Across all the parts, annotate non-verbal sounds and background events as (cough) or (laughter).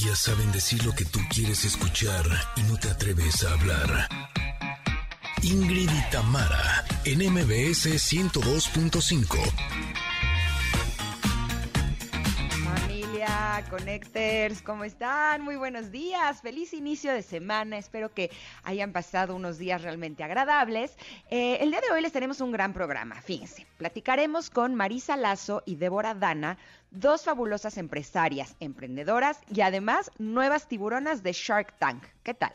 Ellas saben decir lo que tú quieres escuchar y no te atreves a hablar. Ingrid y Tamara, en MBS 102.5. Familia, ¿cómo están? Muy buenos días, feliz inicio de semana, espero que hayan pasado unos días realmente agradables. Eh, el día de hoy les tenemos un gran programa, fíjense, platicaremos con Marisa Lazo y Débora Dana, dos fabulosas empresarias, emprendedoras y además nuevas tiburonas de Shark Tank. ¿Qué tal?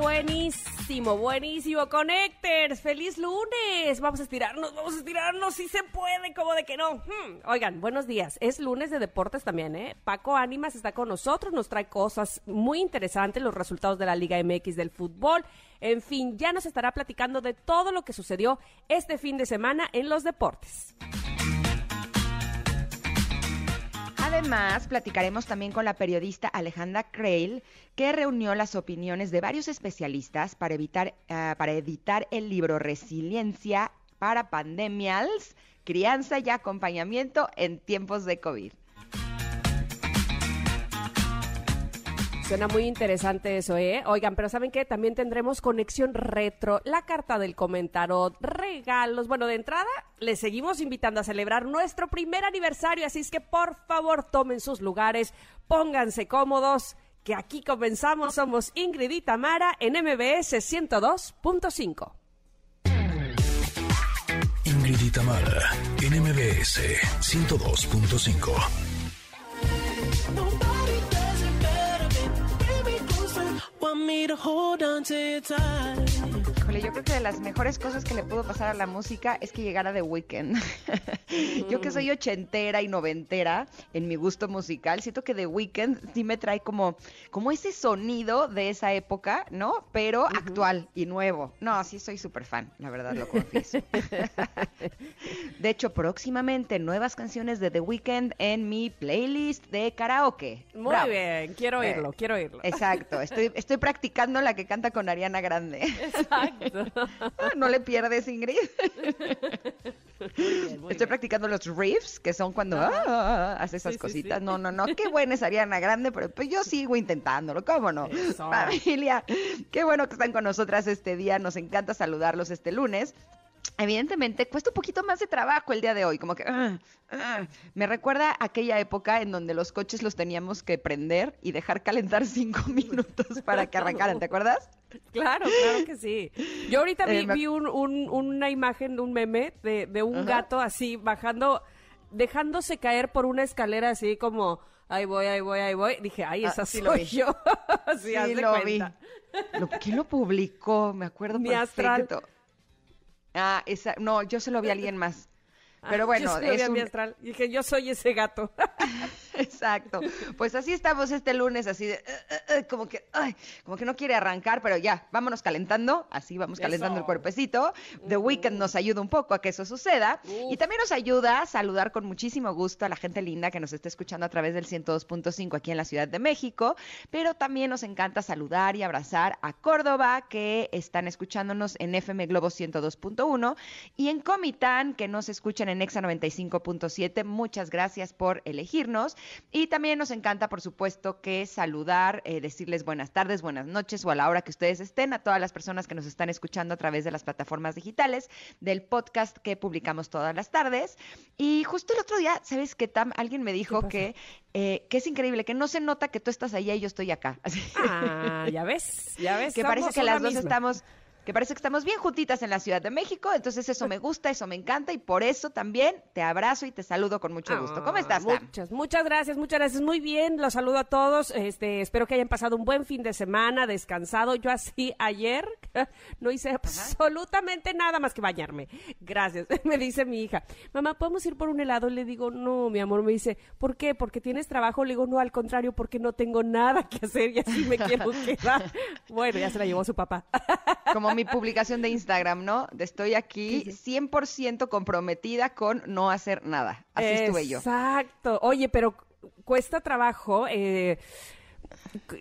Buenísimo, buenísimo. Connectors, feliz lunes. Vamos a estirarnos, vamos a estirarnos. Si se puede, como de que no. Hmm. Oigan, buenos días. Es lunes de deportes también, ¿eh? Paco Ánimas está con nosotros, nos trae cosas muy interesantes, los resultados de la Liga MX del fútbol. En fin, ya nos estará platicando de todo lo que sucedió este fin de semana en los deportes. Además, platicaremos también con la periodista Alejandra Creil, que reunió las opiniones de varios especialistas para, evitar, uh, para editar el libro Resiliencia para Pandemials, Crianza y Acompañamiento en tiempos de COVID. Suena muy interesante eso, ¿eh? Oigan, pero ¿saben qué? También tendremos conexión retro, la carta del comentarot, regalos. Bueno, de entrada, les seguimos invitando a celebrar nuestro primer aniversario, así es que por favor tomen sus lugares, pónganse cómodos, que aquí comenzamos. Somos Ingrid y Tamara en MBS 102.5. Ingrid y Tamara, en MBS 102.5. me to hold on to your time. Yo creo que de las mejores cosas que le pudo pasar a la música es que llegara The Weeknd. (laughs) yo que soy ochentera y noventera en mi gusto musical, siento que The Weeknd sí me trae como, como ese sonido de esa época, ¿no? Pero actual y nuevo. No, sí soy súper fan, la verdad lo confieso. (laughs) de hecho, próximamente nuevas canciones de The Weeknd en mi playlist de karaoke. Muy Bravo. bien, quiero oírlo, eh, quiero oírlo. Exacto, estoy, estoy practicando la que canta con Ariana Grande. Exacto. No le pierdes, Ingrid. (laughs) Muy bien, muy estoy bien. practicando los riffs, que son cuando ah, hace esas sí, cositas. Sí, sí. No, no, no, qué buena es Ariana Grande, pero pues yo sigo intentándolo, ¿cómo no? Eso. Familia, qué bueno que están con nosotras este día, nos encanta saludarlos este lunes evidentemente cuesta un poquito más de trabajo el día de hoy, como que uh, uh, me recuerda a aquella época en donde los coches los teníamos que prender y dejar calentar cinco (laughs) minutos para que arrancaran, ¿te acuerdas? (laughs) Claro, claro que sí. Yo ahorita vi, eh, me... vi un, un, una imagen, un meme de, de un gato así bajando, dejándose caer por una escalera así como ahí voy, ahí voy, ahí voy. Dije, ay, esa ah, sí soy yo. (laughs) sí, sí lo cuenta. vi. Lo, ¿Quién lo publicó? Me acuerdo Mi perfecto. Astral. Ah, esa, no, yo se lo vi a alguien más. (laughs) Pero bueno, ah, yo es un... astral. Dije, yo soy ese gato. (laughs) Exacto. Pues así estamos este lunes, así de, uh, uh, uh, como que, ay, como que no quiere arrancar, pero ya, vámonos calentando, así vamos calentando eso. el cuerpecito. The Weeknd nos ayuda un poco a que eso suceda. Y también nos ayuda a saludar con muchísimo gusto a la gente linda que nos está escuchando a través del 102.5 aquí en la Ciudad de México. Pero también nos encanta saludar y abrazar a Córdoba, que están escuchándonos en FM Globo 102.1 y en Comitán, que nos escuchan en Exa 95.7. Muchas gracias por elegirnos. Y también nos encanta, por supuesto, que saludar, eh, decirles buenas tardes, buenas noches o a la hora que ustedes estén a todas las personas que nos están escuchando a través de las plataformas digitales del podcast que publicamos todas las tardes. Y justo el otro día, ¿sabes qué, Tam? Alguien me dijo que, eh, que es increíble, que no se nota que tú estás allá y yo estoy acá. (laughs) Ah, ya ves, ya ves. Que parece que las dos estamos que parece que estamos bien juntitas en la Ciudad de México, entonces eso me gusta, eso me encanta y por eso también te abrazo y te saludo con mucho gusto. ¿Cómo estás, Tam? Muchas, muchas gracias, muchas gracias. Muy bien, los saludo a todos. Este, espero que hayan pasado un buen fin de semana, descansado. Yo así ayer (laughs) no hice Ajá. absolutamente nada más que bañarme. Gracias. (laughs) Me dice mi hija, mamá, ¿podemos ir por un helado? Le digo, no, mi amor. Me dice, ¿por qué? ¿Porque tienes trabajo? Le digo, no, al contrario, porque no tengo nada que hacer y así me (laughs) quiero quedar. Bueno, ya se la llevó su papá. Como mi publicación de Instagram, ¿no? Estoy aquí 100% comprometida con no hacer nada. Así Exacto. estuve yo. Exacto. Oye, pero cuesta trabajo. Eh,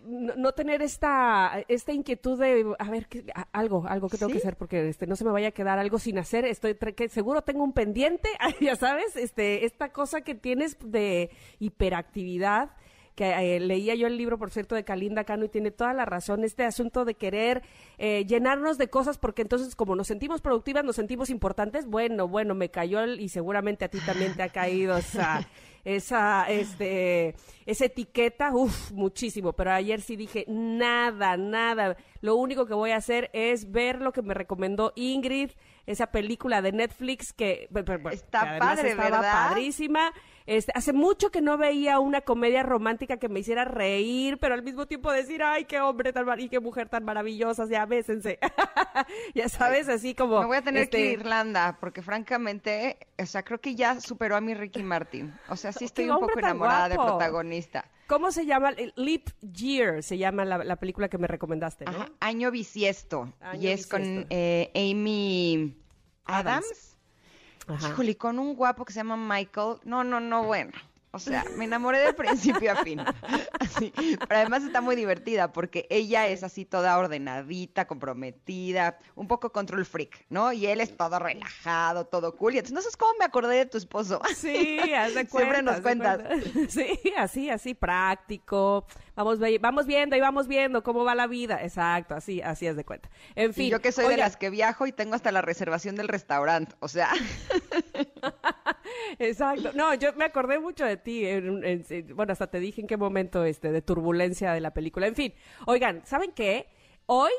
no, tener esta, esta inquietud de, a ver, ¿qué- a- algo, algo que tengo ¿Sí? que hacer porque este, no se me vaya a quedar algo sin hacer. Estoy, que seguro tengo un pendiente, (laughs) ya sabes, este, esta cosa que tienes de hiperactividad que eh, leía yo el libro, por cierto, de Kalinda Cano y tiene toda la razón, este asunto de querer eh, llenarnos de cosas porque entonces como nos sentimos productivas, nos sentimos importantes, bueno, bueno, me cayó el- y seguramente a ti también te ha caído esa, (laughs) esa, este, esa etiqueta, uff, muchísimo, pero ayer sí dije, nada, nada, lo único que voy a hacer es ver lo que me recomendó Ingrid, esa película de Netflix que, Está que padre, estaba ¿verdad? padrísima. Este, hace mucho que no veía una comedia romántica que me hiciera reír, pero al mismo tiempo decir, ay, qué hombre tan mar y qué mujer tan maravillosa, ya bésense. (laughs) ya sabes, así como... Me voy a tener este, que ir a Irlanda, porque francamente, o sea, creo que ya superó a mi Ricky Martin. O sea, sí estoy un poco enamorada de guapo. protagonista. ¿Cómo se llama? Leap Year se llama la, la película que me recomendaste, ¿no? Ajá, Año bisiesto. Año y es con eh, Amy Adams. Adams. Ajá. Híjole, con un guapo que se llama Michael. No, no, no, bueno. O sea, me enamoré de principio a fin. (laughs) Así. Pero además está muy divertida porque ella es así toda ordenadita, comprometida, un poco control freak, ¿no? Y él es todo relajado, todo cool. Y entonces, no sé cómo me acordé de tu esposo. (laughs) Sí, haz de cuenta. Siempre nos cuentas. cuenta. (laughs) Sí, así, así, práctico. Vamos, vamos viendo y vamos viendo cómo va la vida. Exacto, así, así es de cuenta. En fin. Y yo que soy de las que viajo y tengo hasta la reservación del restaurante. O sea, Exacto. No, yo me acordé mucho de ti. en en- bueno, hasta te dije en qué momento este, de turbulencia de la película. En fin, oigan, ¿saben qué? Hoy,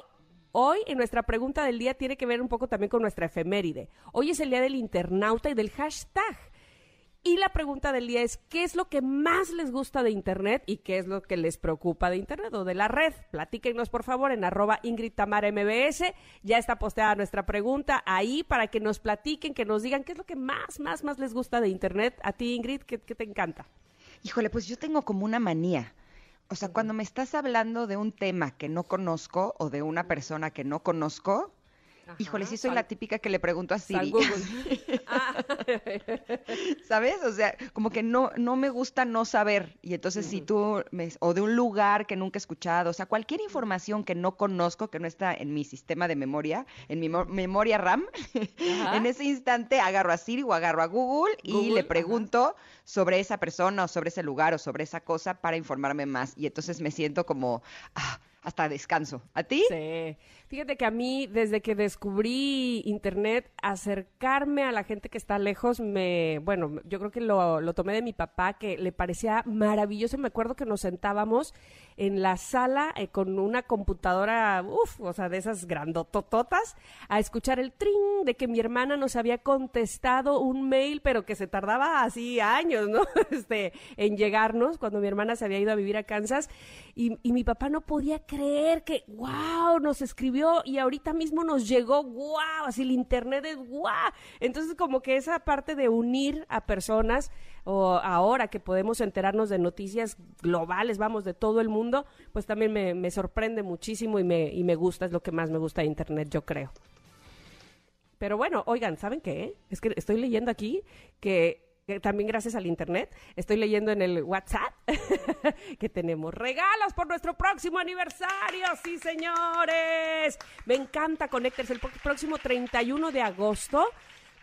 hoy en nuestra pregunta del día tiene que ver un poco también con nuestra efeméride. Hoy es el día del internauta y del hashtag. Y la pregunta del día es, ¿qué es lo que más les gusta de Internet y qué es lo que les preocupa de Internet o de la red? Platíquenos, por favor, en arroba Ingrid Tamara MBS. Ya está posteada nuestra pregunta ahí para que nos platiquen, que nos digan qué es lo que más, más, más les gusta de Internet. A ti, Ingrid, ¿qué, qué te encanta? híjole, pues yo tengo como una manía. O sea, cuando me estás hablando de un tema que no conozco o de una persona que no conozco, híjole, sí soy la típica que le pregunto a Siri. (laughs) Ah. ¿Sabes? O sea, como que no, no me gusta no saber. Y entonces si tú, me, o de un lugar que nunca he escuchado, o sea, cualquier información que no conozco, que no está en mi sistema de memoria, en mi mo- memoria RAM, (laughs) Ajá. en ese instante agarro a Siri o agarro a Google y le ajá. pregunto sobre esa persona o sobre ese lugar o sobre esa cosa para informarme más. Y entonces me siento como, ah, hasta descanso. ¿A ti? Sí. Fíjate que a mí, desde que descubrí Internet, acercarme a la gente que está lejos, me, bueno, yo creo que lo, lo tomé de mi papá, que le parecía maravilloso. Me acuerdo que nos sentábamos en la sala eh, con una computadora, uff, o sea, de esas grandotototas, a escuchar el tring de que mi hermana nos había contestado un mail, pero que se tardaba así años, ¿no? (laughs) Este, en llegarnos, cuando mi hermana se había ido a vivir a Kansas, y, y mi papá no podía creer que, wow, nos escribió y ahorita mismo nos llegó, wow, así el internet es wow. Entonces, como que esa parte de unir a personas, o ahora que podemos enterarnos de noticias globales, vamos, de todo el mundo, pues también me, sorprende muchísimo y me, y me gusta, es lo que más me gusta de internet, yo creo. Pero bueno, oigan, ¿saben qué? Es que estoy leyendo aquí que también gracias al internet, estoy leyendo en el WhatsApp (laughs) que tenemos regalos por nuestro próximo aniversario, sí señores. Me encanta Connectors el próximo 31 de agosto.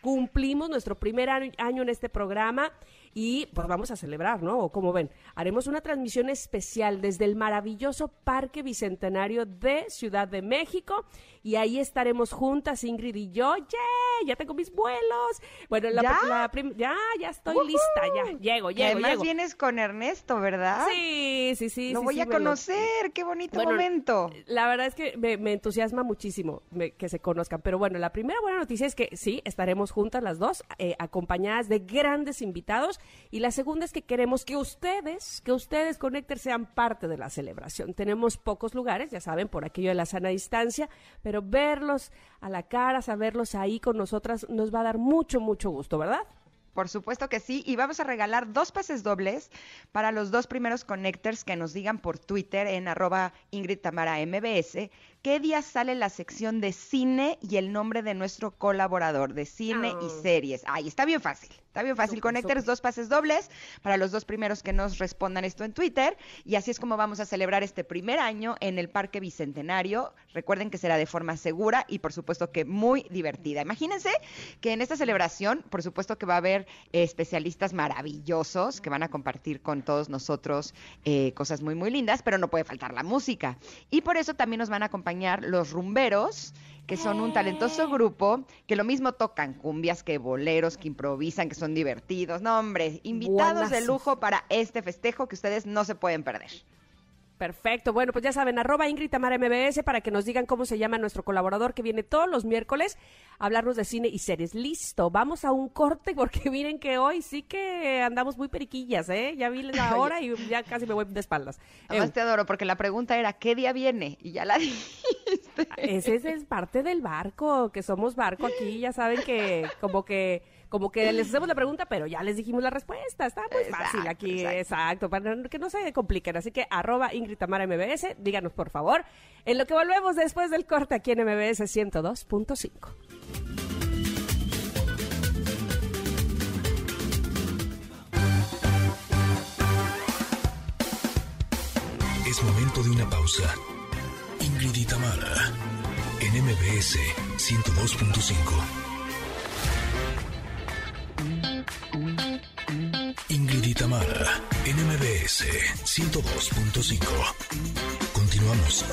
Cumplimos nuestro primer año en este programa y pues vamos a celebrar, ¿no? O como ven, haremos una transmisión especial desde el maravilloso Parque Bicentenario de Ciudad de México y ahí estaremos juntas, Ingrid y yo. ¡Yeah! Ya tengo mis vuelos. Bueno, la, ¿Ya? la ya, ya estoy ¡Woohoo! lista, ya, llego, llego, además llego. vienes con Ernesto, ¿verdad? Sí, sí, sí. Lo sí, voy sí, a conocer, qué bonito Bueno, momento. La verdad es que me, me entusiasma muchísimo me- que se conozcan. Pero bueno, la primera buena noticia es que sí, estaremos juntas las dos, eh, acompañadas de grandes invitados. Y la segunda es que queremos que ustedes, que ustedes, Connectors, sean parte de la celebración. Tenemos pocos lugares, ya saben, por aquello de la sana distancia, pero verlos a la cara, saberlos ahí con nosotras, nos va a dar mucho, mucho gusto, ¿verdad? Por supuesto que sí, y vamos a regalar dos pases dobles para los dos primeros connectors que nos digan por Twitter en arroba Ingrid Tamara MBS qué día sale la sección de cine y el nombre de nuestro colaborador de cine y Ah. series. Ay, está bien fácil. Está bien fácil. Súper. dos pases dobles para los dos primeros que nos respondan esto en Twitter. Y así es como vamos a celebrar este primer año en el Parque Bicentenario. Recuerden que será de forma segura y por supuesto que muy divertida. Imagínense que en esta celebración, por supuesto que va a haber eh, especialistas maravillosos que van a compartir con todos nosotros eh, cosas muy, muy lindas, pero no puede faltar la música. Y por eso también nos van a acompañar los rumberos, que son un talentoso grupo que lo mismo tocan cumbias que boleros, que improvisan, que son divertidos. No, hombre, invitados de lujo para este festejo que ustedes no se pueden perder. Perfecto. Bueno, pues ya saben, arroba Ingrid Tamara MBS para que nos digan cómo se llama nuestro colaborador que viene todos los miércoles a hablarnos de cine y series. Listo, vamos a un corte porque (laughs) miren que hoy sí que andamos muy periquillas, ¿eh? Ya vi la (laughs) hora y ya casi me voy de espaldas. Además Eh, te adoro porque la pregunta era ¿qué día viene? Y ya la (laughs) dijiste. ese es, es parte del barco, que somos barco aquí, ya saben que como que como que les hacemos la pregunta, pero ya les dijimos la respuesta. Está muy fácil aquí, exacto. exacto. para que no se compliquen. Así que arroba Ingrid Tamara MBS, díganos por favor. En lo que volvemos después del corte aquí en MBS 102.5. Es momento de una pausa. Ingrid y Tamara, en MBS 102.5. Ingrid y Tamara, en MBS 102.5. Continuamos.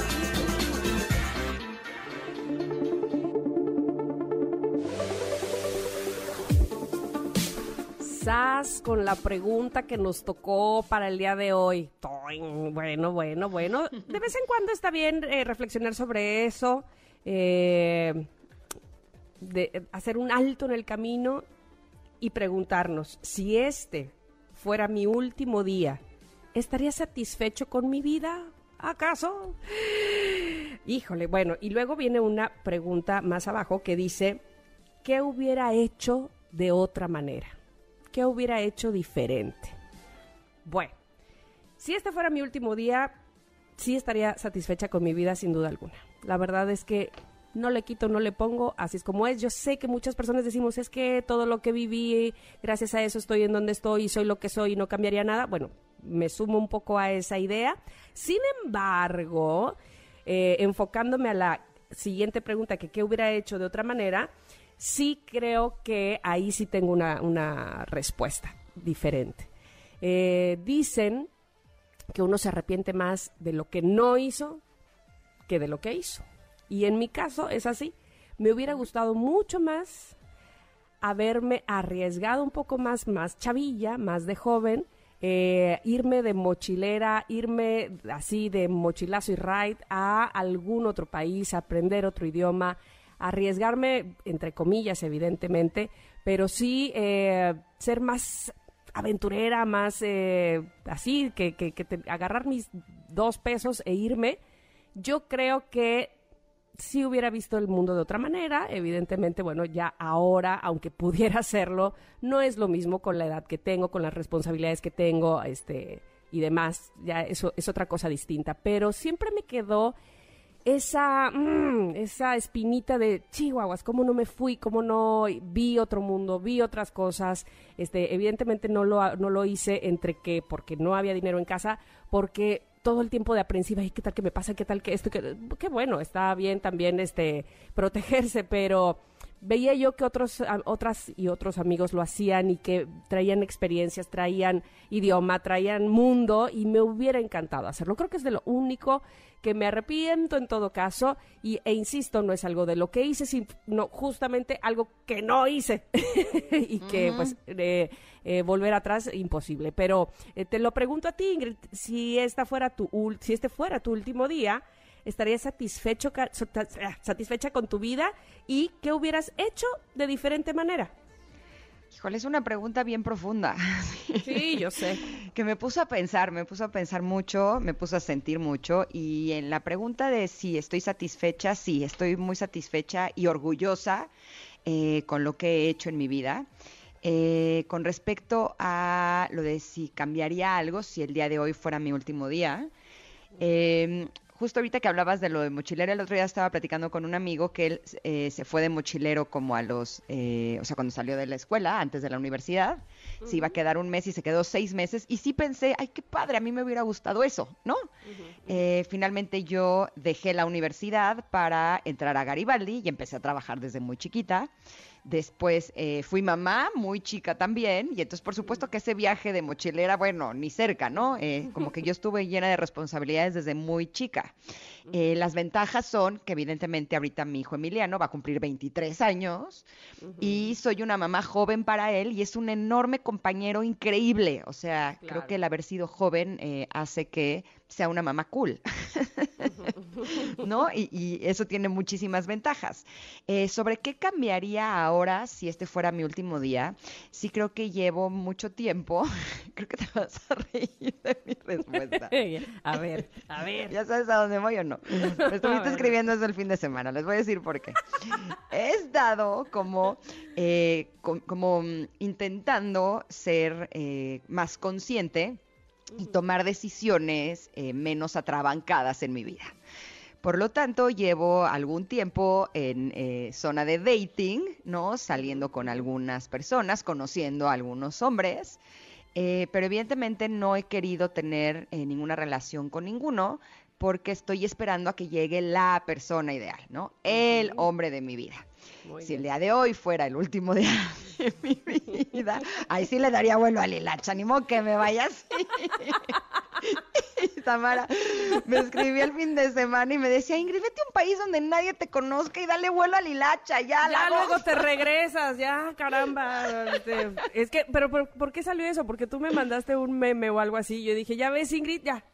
Sas con la pregunta que nos tocó para el día de hoy. Bueno, bueno, bueno. De vez en cuando está bien eh, reflexionar sobre eso, eh, eh, hacer un alto en el camino y preguntarnos si este fuera mi último día, ¿estaría satisfecho con mi vida? ¿Acaso? Híjole, bueno, y luego viene una pregunta más abajo que dice, ¿qué hubiera hecho de otra manera? ¿Qué hubiera hecho diferente? Bueno, si este fuera mi último día, sí estaría satisfecha con mi vida sin duda alguna. La verdad es que no le quito, no le pongo, así es como es. Yo sé que muchas personas decimos, es que todo lo que viví, gracias a eso estoy en donde estoy soy lo que soy y no cambiaría nada. Bueno, me sumo un poco a esa idea. Sin embargo, eh, enfocándome a la siguiente pregunta, que qué hubiera hecho de otra manera, sí creo que ahí sí tengo una, una respuesta diferente. Eh, dicen que uno se arrepiente más de lo que no hizo que de lo que hizo. Y en mi caso es así. Me hubiera gustado mucho más haberme arriesgado un poco más, más chavilla, más de joven, eh, irme de mochilera, irme así de mochilazo y ride a algún otro país, aprender otro idioma, arriesgarme, entre comillas, evidentemente, pero sí eh, ser más aventurera, más eh, así, que, que, que te- agarrar mis dos pesos e irme. Yo creo que si hubiera visto el mundo de otra manera, evidentemente, bueno, ya ahora, aunque (laughs) pudiera hacerlo, no es lo mismo con la edad que tengo, con las responsabilidades que tengo, este y demás, ya eso es otra cosa distinta, pero siempre me quedó esa, mm, esa espinita de chihuahuas, cómo no me fui, cómo no vi otro mundo, vi otras cosas. Este, evidentemente no lo, no lo hice entre que porque no había dinero en casa, porque todo el tiempo de aprensiva, ¿y qué tal que me pasa? ¿Qué tal que esto? Que, qué bueno, está bien también este, protegerse, pero veía yo que otros, otras y otros amigos lo hacían y que traían experiencias, traían idioma, traían mundo y me hubiera encantado hacerlo. Creo que es de lo único que me arrepiento en todo caso y, e insisto, no es algo de lo que hice, sino justamente algo que no hice (laughs) y que pues eh, eh, volver atrás imposible. Pero eh, te lo pregunto a ti, Ingrid, si esta fuera tu si este fuera tu último día, ¿estarías satisfecho ah, satisfecha con tu vida y qué hubieras hecho de diferente manera? Híjole, es una pregunta bien profunda. (laughs) Sí, yo sé. que me puso a pensar, me puso a pensar mucho, me puso a sentir mucho y en la pregunta de si estoy satisfecha, sí, estoy muy satisfecha y orgullosa eh, con lo que he hecho en mi vida. Eh, con respecto a lo de si cambiaría algo, si el día de hoy fuera mi último día, eh, justo ahorita que hablabas de lo de mochilero, el otro día estaba platicando con un amigo que él eh, se fue de mochilero como a los, eh, o sea, cuando salió de la escuela, antes de la universidad, se iba a quedar un mes y se quedó seis meses. Y sí pensé, ay, qué padre, a mí me hubiera gustado eso, ¿no? Eh, finalmente yo dejé la universidad para entrar a Garibaldi y empecé a trabajar desde muy chiquita. Después eh, fui mamá, muy chica también, y entonces por supuesto que ese viaje de mochilera, bueno, ni cerca, ¿no? Eh, como que yo estuve llena de responsabilidades desde muy chica. Eh, las ventajas son que evidentemente ahorita mi hijo Emiliano va a cumplir 23 años y soy una mamá joven para él y es un enorme compañero increíble. O sea, creo que el haber sido joven eh, hace que sea una mamá cool. (laughs) (laughs) ¿no? Y, y eso tiene muchísimas ventajas. Eh, ¿Sobre qué cambiaría ahora si este fuera mi último día? Sí creo que llevo mucho tiempo, (laughs) creo que te vas a reír de mi respuesta. (laughs) a ver, a ver. ¿Ya sabes a dónde voy o no? Me estuviste escribiendo desde el fin de semana, les voy a decir por qué. He estado como, eh, co- como mm, intentando ser eh, más consciente y tomar decisiones eh, menos atrabancadas en mi vida. Por lo tanto, llevo algún tiempo en eh, zona de dating, ¿no? Saliendo con algunas personas, conociendo a algunos hombres, eh, pero evidentemente no he querido tener ninguna relación con ninguno porque estoy esperando a que llegue la persona ideal, ¿no? El hombre de mi vida. Muy si el día de hoy fuera el último día de (laughs) mi vida, ahí sí le daría vuelo a Lilacha, ni modo que me vaya así. Y (laughs) Tamara me escribí el fin de semana y me decía, Ingrid, vete a un país donde nadie te conozca y dale vuelo a Lilacha, ya, Ya la luego voz". te regresas, ya, caramba. este, es que, pero, pero, ¿por qué salió eso? Porque tú me mandaste un meme o algo así. Yo dije, ya ves, Ingrid, ya.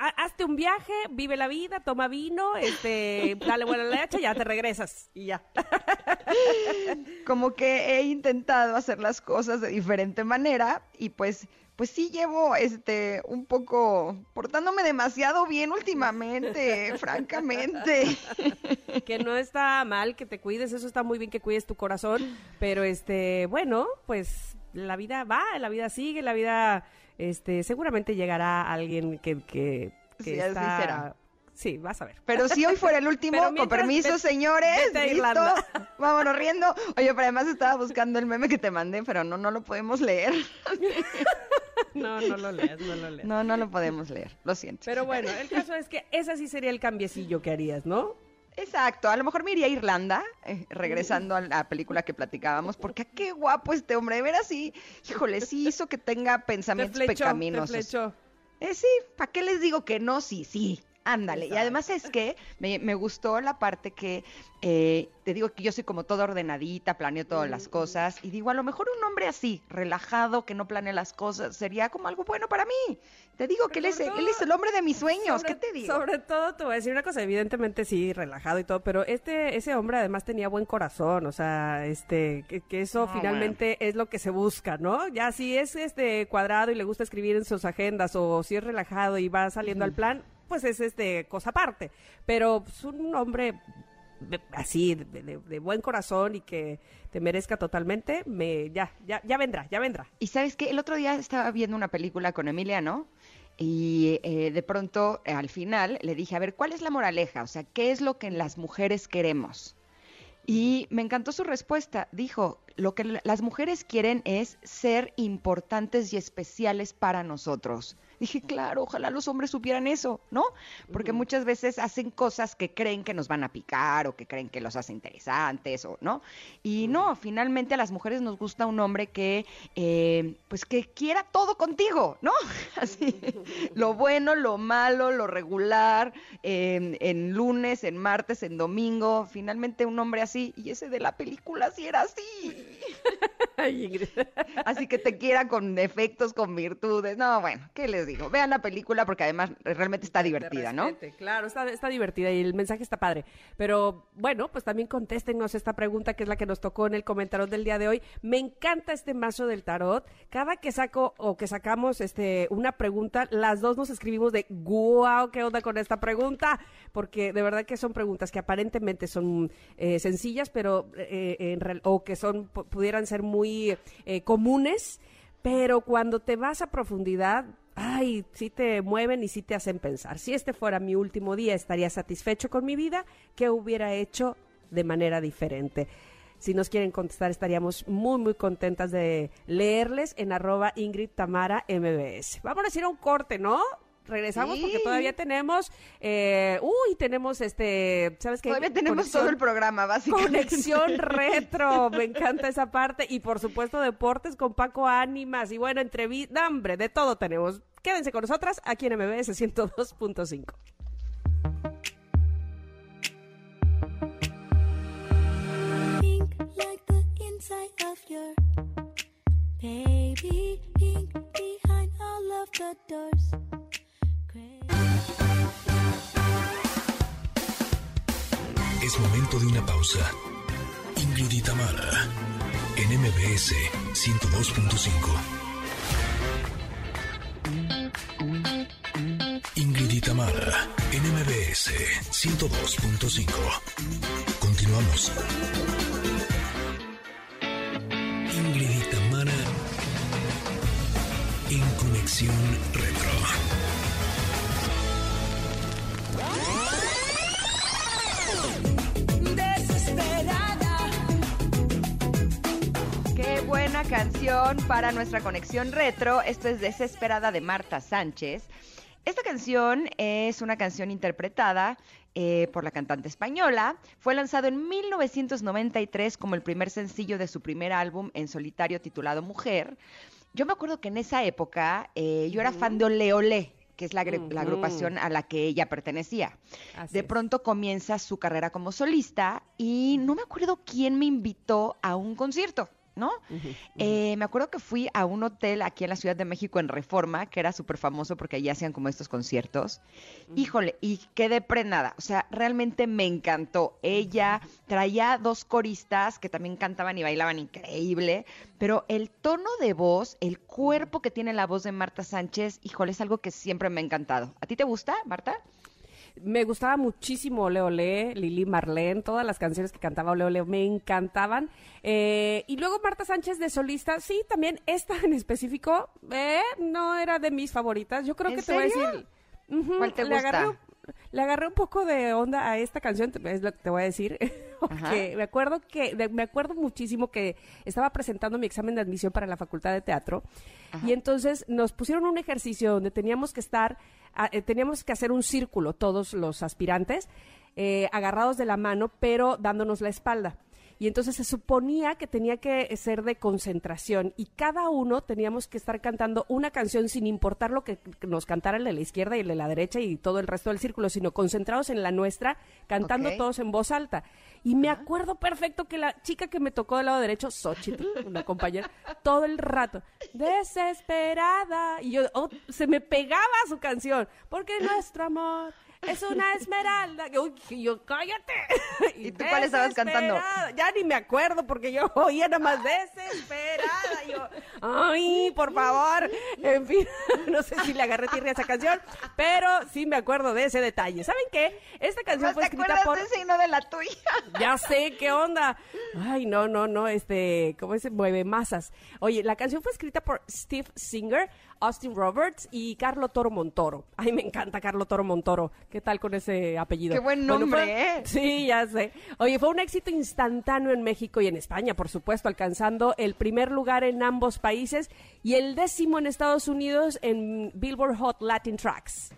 Ha- Hazte un viaje, vive la vida, toma vino, este, (laughs) dale buena leche, ya te regresas y ya. (laughs) como que he intentado hacer las cosas de diferente manera y pues pues sí llevo este un poco portándome demasiado bien últimamente, (laughs) francamente. que no está mal que te cuides, eso está muy bien que cuides tu corazón, pero este, bueno, pues la vida va, la vida sigue, la vida, este, seguramente llegará alguien que, que, que Sí, está- será. Sí, vas a ver. Pero si hoy fuera el último, con permiso, vete- señores, vete listo, vámonos riendo. Oye, pero además estaba buscando el meme que te mandé, pero no, no lo podemos leer. (laughs) No, no lo leas, no lo leas. No, no lo podemos leer, lo siento. Pero bueno, el caso es que ese sí sería el cambiecillo que harías, ¿no? Exacto, a lo mejor me iría a Irlanda, eh, regresando a la película que platicábamos, porque qué guapo este hombre, de veras sí, híjole, sí hizo que tenga Te pensamientos flechó, te pecaminosos. Eh, sí, ¿para qué les digo que no? Sí, sí, ándale. Y además es que me, me gustó la parte que eh, te digo que yo soy como toda ordenadita, planeo todas las cosas, y digo, a lo mejor un hombre así, relajado, que no planea las cosas, sería como algo bueno para mí. Te digo que él es, él es el hombre de mis sueños, Sobre- ¿qué te digo? Sobre todo te voy a decir una cosa, evidentemente sí, relajado y todo, pero este ese hombre además tenía buen corazón, o sea, este que, que eso No, finalmente es lo que se busca, ¿no? Ya si es este cuadrado y le gusta escribir en sus agendas o si es relajado y va saliendo al plan, pues es este cosa aparte, pero es un hombre de- así de, de- buen corazón y que te merezca totalmente, me ya ya ya vendrá, ya vendrá. Y sabes que el otro día estaba viendo una película con Emiliano y eh, de pronto eh, al final le dije, a ver, ¿cuál es la moraleja? O sea, ¿qué es lo que las mujeres queremos? Y me encantó su respuesta. Dijo, lo que la- las mujeres quieren es ser importantes y especiales para nosotros. Dije, claro, ojalá los hombres supieran eso, ¿no? Porque muchas veces hacen cosas que creen que nos van a picar o que creen que los hace interesantes, o ¿no? Y no, finalmente a las mujeres nos gusta un hombre que, eh, pues que quiera todo contigo, ¿no? (laughs) Así, lo (laughs) bueno, lo malo, lo regular, en, en lunes, en martes, en domingo, finalmente un hombre así, y ese de la película sí era así. (laughs) Así que te quiera con defectos, con virtudes. No, bueno, ¿qué les digo? Vean la película porque además realmente está divertida, ¿no? Claro, está, está divertida y el mensaje está padre. Pero bueno, pues también contéstenos esta pregunta que es la que nos tocó en el comentario del día de hoy. Me encanta este mazo del tarot. Cada que saco o que sacamos este una pregunta, las dos nos escribimos de guau, ¿qué onda con esta pregunta? Porque de verdad que son preguntas que aparentemente son eh, sencillas, pero eh, en real- o que son pu- pudieran ser muy eh, comunes. Pero cuando te vas a profundidad, ay, sí te mueven y sí te hacen pensar. Si este fuera mi último día, estaría satisfecho con mi vida, ¿qué hubiera hecho de manera diferente? Si nos quieren contestar, estaríamos muy, muy contentas de leerles en arroba Ingrid Tamara MBS. Vamos a decir un corte, ¿no? Regresamos porque todavía tenemos, eh, uy, tenemos este, ¿sabes qué? Todavía tenemos Conexión- todo el programa, básicamente. Conexión (laughs) retro, me encanta esa parte. Y por supuesto, deportes con Paco Ánimas. Y bueno, entrevista, hombre, de todo tenemos. Quédense con nosotras aquí en MBS 102.5. Pink like the inside of your baby. Pink behind all of the doors. Es momento de una pausa. Ingrid en MBS 102.5. Ingrid en MBS 102.5. Continuamos. Ingrid en Conexión Retro. Canción para nuestra conexión retro. Esto es Desesperada de Marta Sánchez. Esta canción es una canción interpretada eh, por la cantante española. Fue lanzado en 1993 como el primer sencillo de su primer álbum en solitario titulado Mujer. Yo me acuerdo que en esa época eh, yo era fan de Ole Ole, que es la, agrupación a la que ella pertenecía. Así De pronto comienza su carrera como solista y no me acuerdo quién me invitó a un concierto, ¿no? Eh, me acuerdo que fui a un hotel aquí en la Ciudad de México en Reforma, que era súper famoso porque allí hacían como estos conciertos. Híjole, y quedé prenada. O sea, realmente me encantó. Ella traía dos coristas que también cantaban y bailaban increíble, pero el tono de voz, el cuerpo que tiene la voz de Marta Sánchez, híjole, es algo que siempre me ha encantado. ¿A ti te gusta, Marta? Me gustaba muchísimo Ole Ole, Lili Marlene, todas las canciones que cantaba Ole Ole me encantaban. Eh, y luego Marta Sánchez de solista, sí, también esta en específico, eh, no era de mis favoritas. Yo creo ¿En que te voy a decir. ¿Cuál te gusta? agarré le agarré un poco de onda a esta canción, es lo que te voy a decir. (laughs) porque me acuerdo que, de- me acuerdo muchísimo que estaba presentando mi examen de admisión para la Facultad de Teatro. Y entonces nos pusieron un ejercicio donde teníamos que estar, eh, teníamos que hacer un círculo, todos los aspirantes, eh, agarrados de la mano, pero dándonos la espalda. Y entonces se suponía que tenía que ser de concentración y cada uno teníamos que estar cantando una canción sin importar lo que nos cantara el de la izquierda y el de la derecha y todo el resto del círculo, sino concentrados en la nuestra, cantando todos en voz alta. Y me acuerdo perfecto que la chica que me tocó del lado derecho, Xochitl, una compañera, todo el rato, desesperada. Y yo, oh, se me pegaba su canción, porque nuestro amor es una esmeralda. Uy, yo, cállate. (laughs) ¿Y tú cuál estabas cantando? Ya ni me acuerdo porque yo oía nada más desesperada. Yo, ay, por favor. En fin, (laughs) no sé si le agarré tierra a esa canción, pero sí me acuerdo de ese detalle. ¿Saben qué? Esta canción ¿Más fue escrita por... de de la tuya? (laughs) Ya sé, ¿qué onda? Ay, no, no, no, este, ¿cómo se mueve masas? Oye, la canción fue escrita por Steve Singer, Austin Roberts y Carlo Toro Montoro. Ay, me encanta Carlo Toro Montoro. ¿Qué tal con ese apellido? Qué buen Bueno, nombre, fue- ¿eh? (laughs) Sí, ya sé. Oye, fue un éxito instantáneo en México y en España, por supuesto, alcanzando el primer lugar en ambos países y el décimo en Estados Unidos en Billboard Hot Latin Tracks.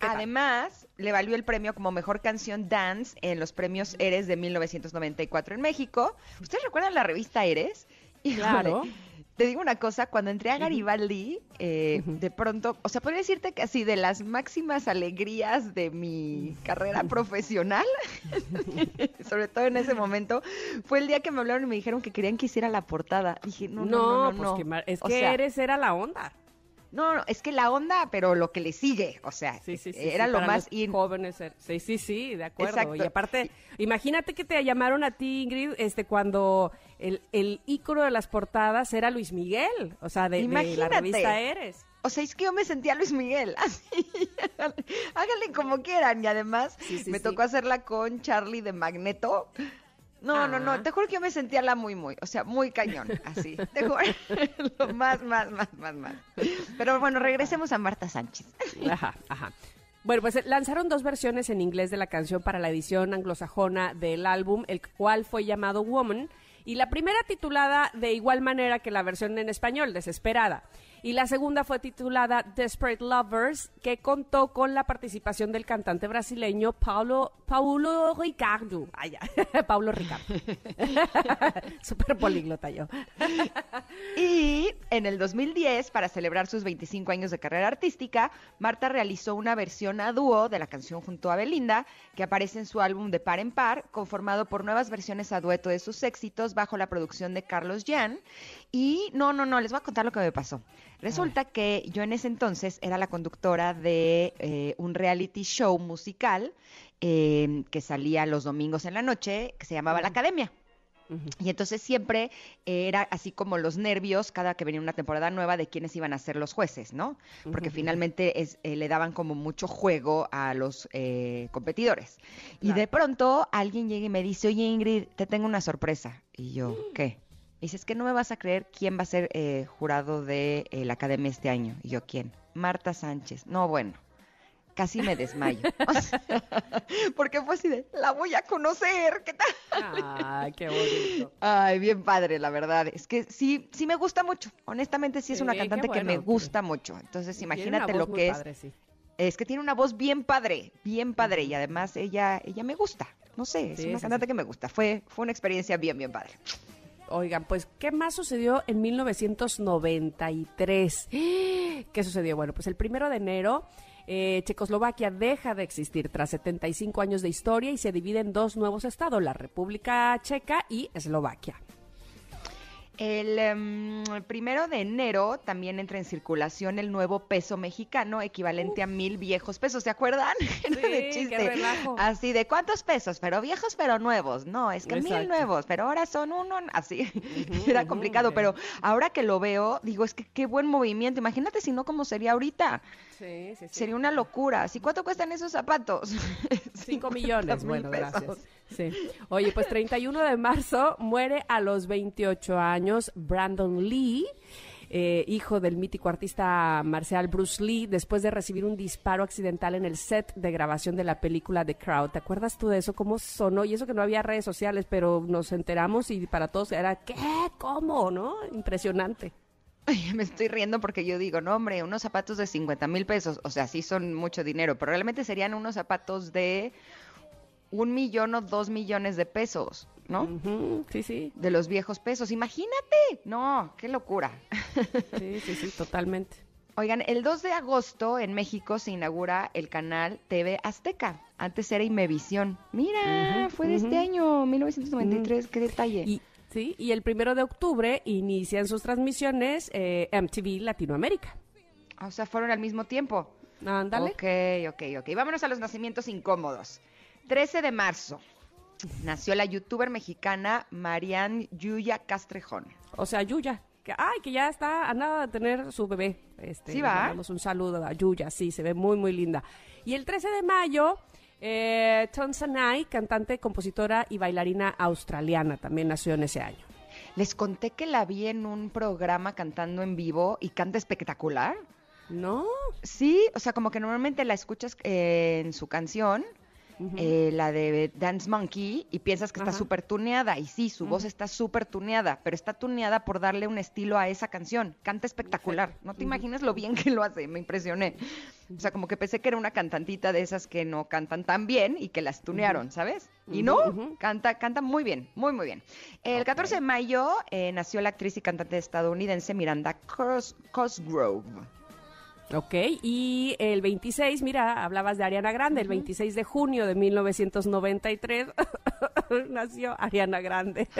Además, le valió el premio como mejor canción dance en los premios Eres de 1994 en México. ¿Ustedes recuerdan la revista Eres? Híjole, Claro. Te digo una cosa, cuando entré a Garibaldi, eh, de pronto, o sea, podría decirte que así de las máximas alegrías de mi carrera profesional, (laughs) sobre todo en ese momento, fue el día que me hablaron y me dijeron que querían que hiciera la portada. Dije, no, no, no, no. pues no. que mar- es O que sea, eres era la onda. No, no, es que la onda, pero lo que le sigue, o sea, Sí, sí, sí, era lo para más los in. jóvenes. Sí, sí, sí, de acuerdo. Exacto. Y aparte, imagínate que te llamaron a ti, Ingrid, este, cuando el, el ícono de las portadas era Luis Miguel, o sea, de, de la revista Eres. O sea, es que yo me sentía Luis Miguel, (laughs) así. Háganle como quieran. Y además Sí, sí, me sí. tocó hacerla con Charlie de Magneto. No, no, Ah. no, te juro que yo me sentía la muy, muy, o sea, muy cañón, así, te juro, (laughs) lo más, más, más, más, más. Pero bueno, regresemos a Marta Sánchez. Ajá, ajá. Bueno, pues eh, lanzaron dos versiones en inglés de la canción para la edición anglosajona del álbum, el cual fue llamado Woman, y la primera titulada de igual manera que la versión en español, Desesperada. Y la segunda fue titulada Desperate Lovers, que contó con la participación del cantante brasileño Paulo, Paulo Ricardo. Ah, ya, (laughs) Paulo Ricardo. (laughs) Súper políglota yo. Y en el 2010, para celebrar sus 25 años de carrera artística, Marta realizó una versión a dúo de la canción junto a Belinda, que aparece en su álbum de Par en Par, conformado por nuevas versiones a dueto de sus éxitos bajo la producción de Carlos Jan. Y no, no, no, les voy a contar lo que me pasó. Resulta que yo en ese entonces era la conductora de eh, un reality show musical eh, que salía los domingos en la noche, que se llamaba La Academia. Y entonces siempre eh, era así como los nervios cada que venía una temporada nueva de quiénes iban a ser los jueces, ¿no? Porque finalmente es, eh, le daban como mucho juego a los eh, competidores. Y de pronto alguien llega y me dice, oye Ingrid, te tengo una sorpresa. Y yo, ¿qué? Dice, es que no me vas a creer quién va a ser eh, jurado de eh, la academia este año. Y yo, ¿quién? Marta Sánchez. No, bueno. Casi me desmayo. (laughs) O sea, porque fue así de, la voy a conocer, ¿qué tal? Ay, qué bonito. (laughs) Ay, bien padre, la verdad. Es que sí, sí me gusta mucho. Honestamente, sí es una cantante que me gusta mucho. Entonces, imagínate lo que es. sí. Es que tiene una voz bien padre, bien padre. Y además ella, ella me gusta. No sé, es Sí, una cantante que me gusta. Fue, fue una experiencia bien, bien padre. Oigan, pues, ¿qué más sucedió en 1993? (gasps) ¿Qué sucedió? Bueno, pues el primero de enero, eh, Checoslovaquia deja de existir tras 75 años de historia y se divide en dos nuevos estados, la República Checa y Eslovaquia. El em, primero de enero también entra en circulación el nuevo peso mexicano, equivalente a mil viejos pesos. ¿Se acuerdan? (laughs) De qué chiste. relajo. Así de cuántos pesos, pero viejos, pero nuevos. No, es que mil nuevos, pero ahora son uno. Así. (laughs) Era complicado, pero ahora que lo veo, digo, es que qué buen movimiento. Imagínate si no, cómo sería ahorita. Sí, sí, Sería una locura. ¿Así cuánto cuestan esos zapatos? (laughs) 5 50 millones, bueno, pesos. gracias. Sí. Oye, pues 31 de marzo muere a los 28 años Brandon Lee, eh, hijo del mítico artista marcial Bruce Lee, después de recibir un disparo accidental en el set de grabación de la película The Crowd. ¿Te acuerdas tú de eso? ¿Cómo sonó? Y eso que no había redes sociales, pero nos enteramos y para todos era, ¿qué? ¿Cómo? ¿No? Impresionante. Me estoy riendo porque yo digo, no, hombre, unos zapatos de 50 mil pesos, o sea, sí son mucho dinero, pero realmente serían unos zapatos de un millón o dos millones de pesos, ¿no? Sí, sí, De los viejos pesos, imagínate. No, qué locura. sí, sí, sí, (laughs) totalmente. Oigan, el 2 de agosto en México se inaugura el canal TV Azteca. Antes era Imevisión. Mira, fue de este año, 1993, qué detalle. Y, sí, y el primero de octubre inician sus transmisiones eh, MTV Latinoamérica. O sea, fueron al mismo tiempo. Ándale. Ok, ok, ok. Vámonos a los nacimientos incómodos. 13 de marzo. Nació la youtuber mexicana Marian Yuya Castrejón. O sea, Yuya. Que, ay, que ya está a nada de tener su bebé. Este, ¿Sí le va? mandamos un saludo a Yuya, sí, se ve muy, muy linda. Y el 13 de mayo, eh, Tanzanai, cantante, compositora y bailarina australiana, también nació en ese año. Les conté que la vi en un programa cantando en vivo y canta espectacular. ¿No? Sí, o sea, como que normalmente la escuchas eh, en su canción, eh, la de Dance Monkey, y piensas que está súper tuneada. Y sí, su voz está súper tuneada, pero está tuneada por darle un estilo a esa canción. Canta espectacular. No te imaginas lo bien que lo hace, me impresioné. O sea, como que pensé que era una cantantita de esas que no cantan tan bien y que las tunearon, ¿sabes? Y no, canta, canta muy bien, muy, muy bien. El Ok. 14 de mayo eh, nació la actriz y cantante estadounidense Miranda Cos- Cosgrove. Ok, y el 26, mira, hablabas de Ariana Grande, el 26 de junio de 1993 (laughs) (laughs) nació Ariana Grande. (laughs)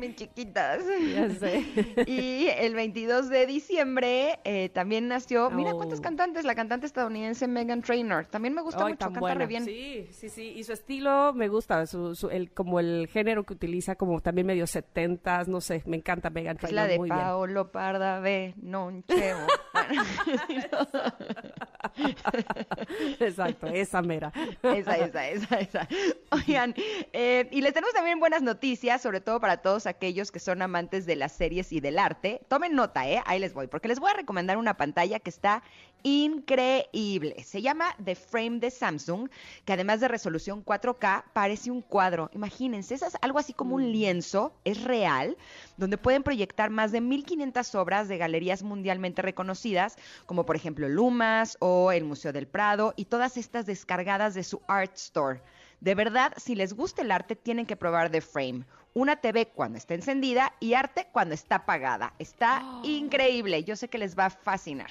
Bien chiquitas. ya sé. (laughs) Y el 22 de diciembre eh, también nació, mira cuántas Oh. cantantes, la cantante estadounidense Megan Trainor. También me gusta Ay, mucho, canta re bien. Sí, sí, sí. Y su estilo me gusta, su, su- el, como el género que utiliza, como también medio setentas, no sé, me encanta Megan Es Trainor la de muy bien. Paolo Parda, ve, non. Exacto, esa mera. Esa, esa, esa, esa. Oigan, eh, y les tenemos también buenas noticias, sobre todo para todos aquellos que son amantes de las series y del arte. Tomen nota, ¿eh? Ahí les voy, porque les voy a recomendar una pantalla que está increíble. Se llama The Frame de Samsung, que además de resolución 4K, parece un cuadro. Imagínense, es algo así como un lienzo, es real, donde pueden proyectar más de 1500 obras de galerías mundialmente reconocidas, como por ejemplo Lumas o el Museo del Prado, y todas estas descargadas de su Art Store. De verdad, si les gusta el arte, tienen que probar The Frame. Una TV cuando está encendida y arte cuando está apagada. Está increíble. Yo sé que les va a fascinar.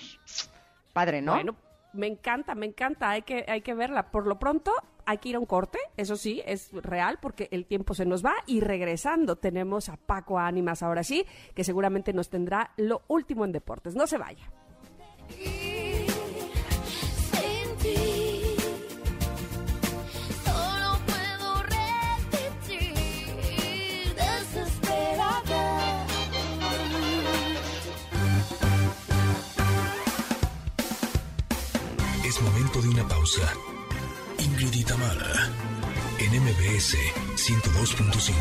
Padre, ¿no? Bueno, me encanta, me encanta, hay que, hay que verla. Por lo pronto, hay que ir a un corte, eso sí, es real porque el tiempo se nos va y regresando tenemos a Paco Ánimas ahora sí, que seguramente nos tendrá lo último en deportes. No se vaya. Sin una pausa. Ingrid y Tamara, en MBS 102.5.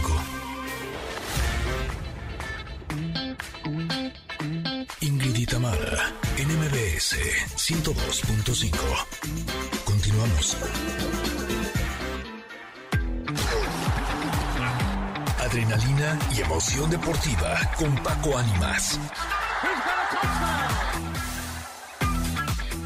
Ingrid y Tamara, en MBS 102.5. Continuamos. Adrenalina y emoción deportiva con Paco Ánimas.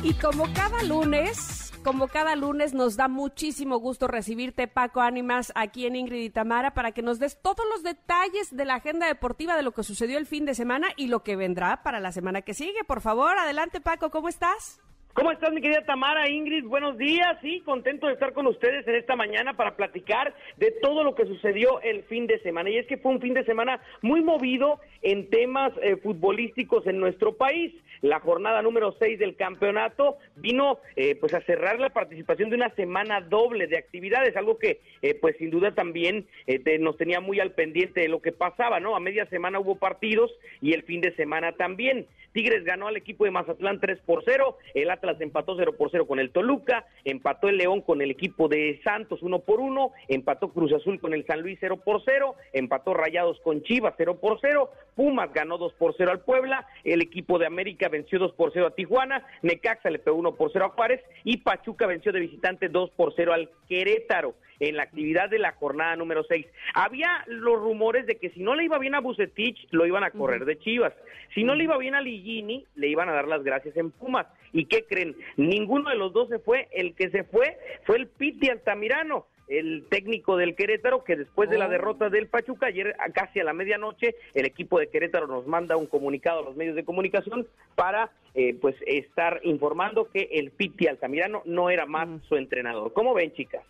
Y como cada lunes, como cada lunes nos da muchísimo gusto recibirte, Paco Ánimas, aquí en Ingrid y Tamara, para que nos des todos los detalles de la agenda deportiva de lo que sucedió el fin de semana y lo que vendrá para la semana que sigue. Por favor, adelante, Paco, ¿cómo estás? ¿Cómo estás, mi querida Tamara, Ingrid? Buenos días. Sí, contento de estar con ustedes en esta mañana para platicar de todo lo que sucedió el fin de semana. Y es que fue un fin de semana muy movido en temas eh, futbolísticos en nuestro país. La jornada número 6 del campeonato vino eh, pues a cerrar la participación de una semana doble de actividades, algo que eh, pues sin duda también eh, nos tenía muy al pendiente de lo que pasaba, ¿no? A media semana hubo partidos y el fin de semana también. Tigres ganó al equipo de Mazatlán 3 por 0, el Atlas empató 0 por 0 con el Toluca, empató el León con el equipo de Santos 1 por 1, empató Cruz Azul con el San Luis 0 por 0, empató Rayados con Chivas 0 por 0, Pumas ganó 2 por 0 al Puebla, el equipo de América venció 2 por 0 a Tijuana, Necaxa le pegó 1 por 0 a Juárez y Pachuca venció de visitante 2 por 0 al Querétaro en la actividad de la jornada número 6. Había los rumores de que si no le iba bien a Bucetich, lo iban a correr de Chivas. Si no le iba bien a Ligini, le iban a dar las gracias en Pumas. ¿Y qué creen? Ninguno de los dos se fue. El que se fue fue el Piti Altamirano el técnico del Querétaro, que después de la Oh. derrota del Pachuca, ayer a casi a la medianoche, el equipo de Querétaro nos manda un comunicado a los medios de comunicación para eh, pues estar informando que el Piti Altamirano no era más su entrenador. ¿Cómo ven, chicas?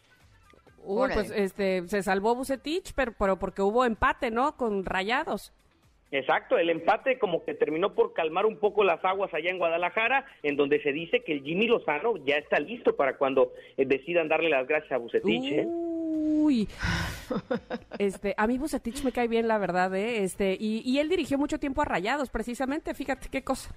Uy, Órale. pues este, se salvó Bucetich, pero, pero porque hubo empate, ¿no? Con Rayados. Exacto, el empate como que terminó por calmar un poco las aguas allá en Guadalajara, en donde se dice que el Jimmy Lozano ya está listo para cuando eh, decidan darle las gracias a Bucetich. ¿eh? Uy, (laughs) este, a mí Bucetich me cae bien, la verdad, ¿eh? Este, y, y él dirigió mucho tiempo a Rayados, precisamente, fíjate qué cosa.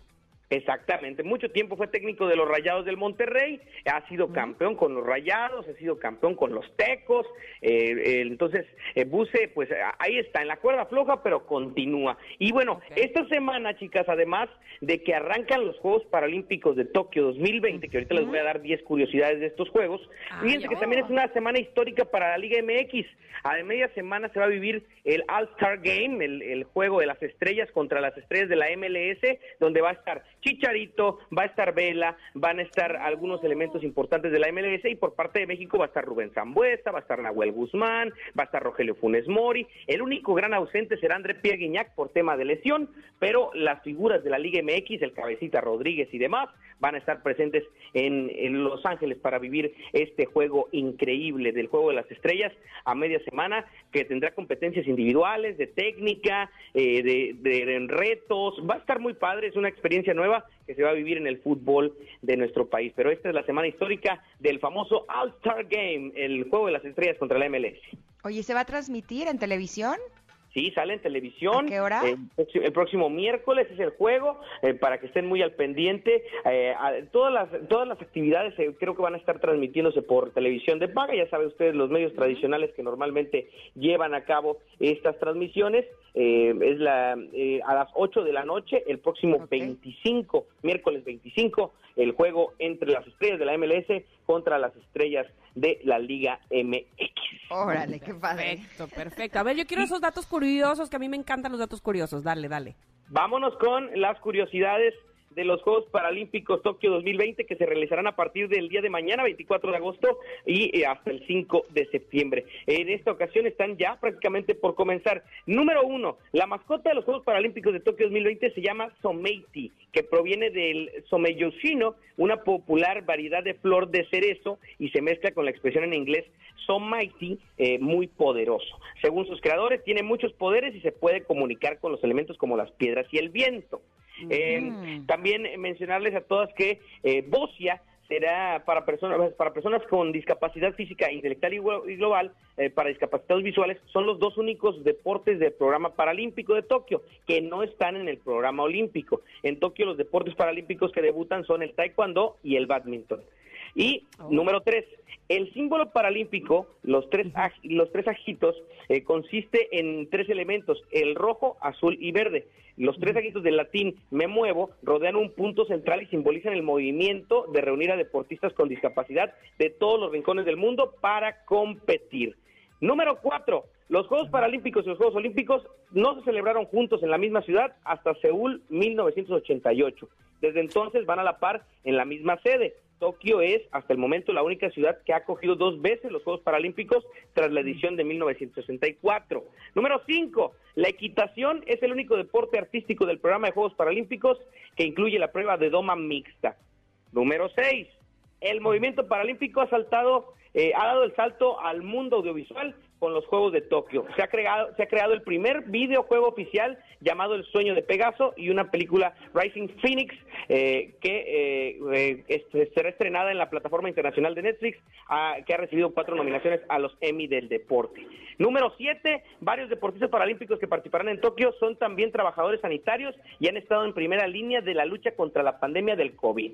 Exactamente, mucho tiempo fue técnico de los Rayados del Monterrey, ha sido campeón con los Rayados, ha sido campeón con los Tecos, eh, eh, entonces eh, Buse, pues ahí está, en la cuerda floja, pero continúa. Y bueno, esta semana, chicas, además de que arrancan los Juegos Paralímpicos de Tokio 2020, que ahorita les voy a dar 10 curiosidades de estos Juegos, Ay, fíjense que también es una semana histórica para la Liga MX. A de media semana se va a vivir el All-Star Game, el, el juego de las estrellas contra las estrellas de la MLS, donde va a estar Chicharito, va a estar Vela, van a estar algunos elementos importantes de la MLS y por parte de México va a estar Rubén Zambuesa, va a estar Nahuel Guzmán, va a estar Rogelio Funes Mori. El único gran ausente será André Pierre Guignac por tema de lesión, pero las figuras de la Liga MX, el Cabecita Rodríguez y demás, van a estar presentes en, Los Ángeles para vivir este juego increíble del juego de las estrellas a media semana que tendrá competencias individuales, de técnica, eh, de- de retos. Va a estar muy padre, es una experiencia nueva que se va a vivir en el fútbol de nuestro país. Pero esta es la semana histórica del famoso All-Star Game, el juego de las estrellas contra la MLS. Oye, ¿se va a transmitir en televisión? Sí, sale en televisión. ¿A qué hora? El, próximo- el próximo miércoles es el juego, eh, para que estén muy al pendiente. Eh, a- todas, las, todas las actividades eh, creo que van a estar transmitiéndose por televisión de paga. Ya saben ustedes, los medios tradicionales que normalmente llevan a cabo estas transmisiones. Eh, es la eh, a las 8 de la noche, el próximo Ok. 25, miércoles 25, el juego entre las estrellas de la MLS contra las estrellas de la Liga MX. Órale, qué padre. Perfecto, perfecto. A ver, yo quiero esos datos curiosos, que a mí me encantan los datos curiosos. Dale, dale. Vámonos con las curiosidades de los Juegos Paralímpicos Tokio 2020 que se realizarán a partir del día de mañana, 24 de agosto, y eh, hasta el 5 de septiembre. En esta ocasión están ya prácticamente por comenzar. Número uno, la mascota de los Juegos Paralímpicos de Tokio 2020 se llama Someiti, que proviene del Someyoshino, una popular variedad de flor de cerezo, y se mezcla con la expresión en inglés Someiti, eh, muy poderoso. Según sus creadores, tiene muchos poderes y se puede comunicar con los elementos como las piedras y el viento. Eh, también mencionarles a todas que eh, Bocia será para personas para personas con discapacidad física, intelectual y, y global, eh, para discapacitados visuales, son los dos únicos deportes del programa paralímpico de Tokio que no están en el programa olímpico. En Tokio los deportes paralímpicos que debutan son el taekwondo y el badminton. Y Oh. número tres, el símbolo paralímpico, los tres, aj- los tres ajitos, eh, consiste en tres elementos, el rojo, azul y verde. Los tres ajitos del latín me muevo rodean un punto central y simbolizan el movimiento de reunir a deportistas con discapacidad de todos los rincones del mundo para competir. Número cuatro, los Juegos Paralímpicos y los Juegos Olímpicos no se celebraron juntos en la misma ciudad hasta Seúl 1988. Desde entonces van a la par en la misma sede. Tokio es hasta el momento la única ciudad que ha acogido dos veces los Juegos Paralímpicos tras la edición de 1964. Número 5. La equitación es el único deporte artístico del programa de Juegos Paralímpicos que incluye la prueba de doma mixta. Número 6. El movimiento paralímpico ha saltado, eh, ha dado el salto al mundo audiovisual con los Juegos de Tokio. Se ha creado, se ha creado el primer videojuego oficial llamado El Sueño de Pegaso y una película Rising Phoenix eh, que eh, eh, este, será estrenada en la plataforma internacional de Netflix, ah, que ha recibido cuatro nominaciones a los Emmy del deporte. Número siete, varios deportistas paralímpicos que participarán en Tokio son también trabajadores sanitarios y han estado en primera línea de la lucha contra la pandemia del COVID.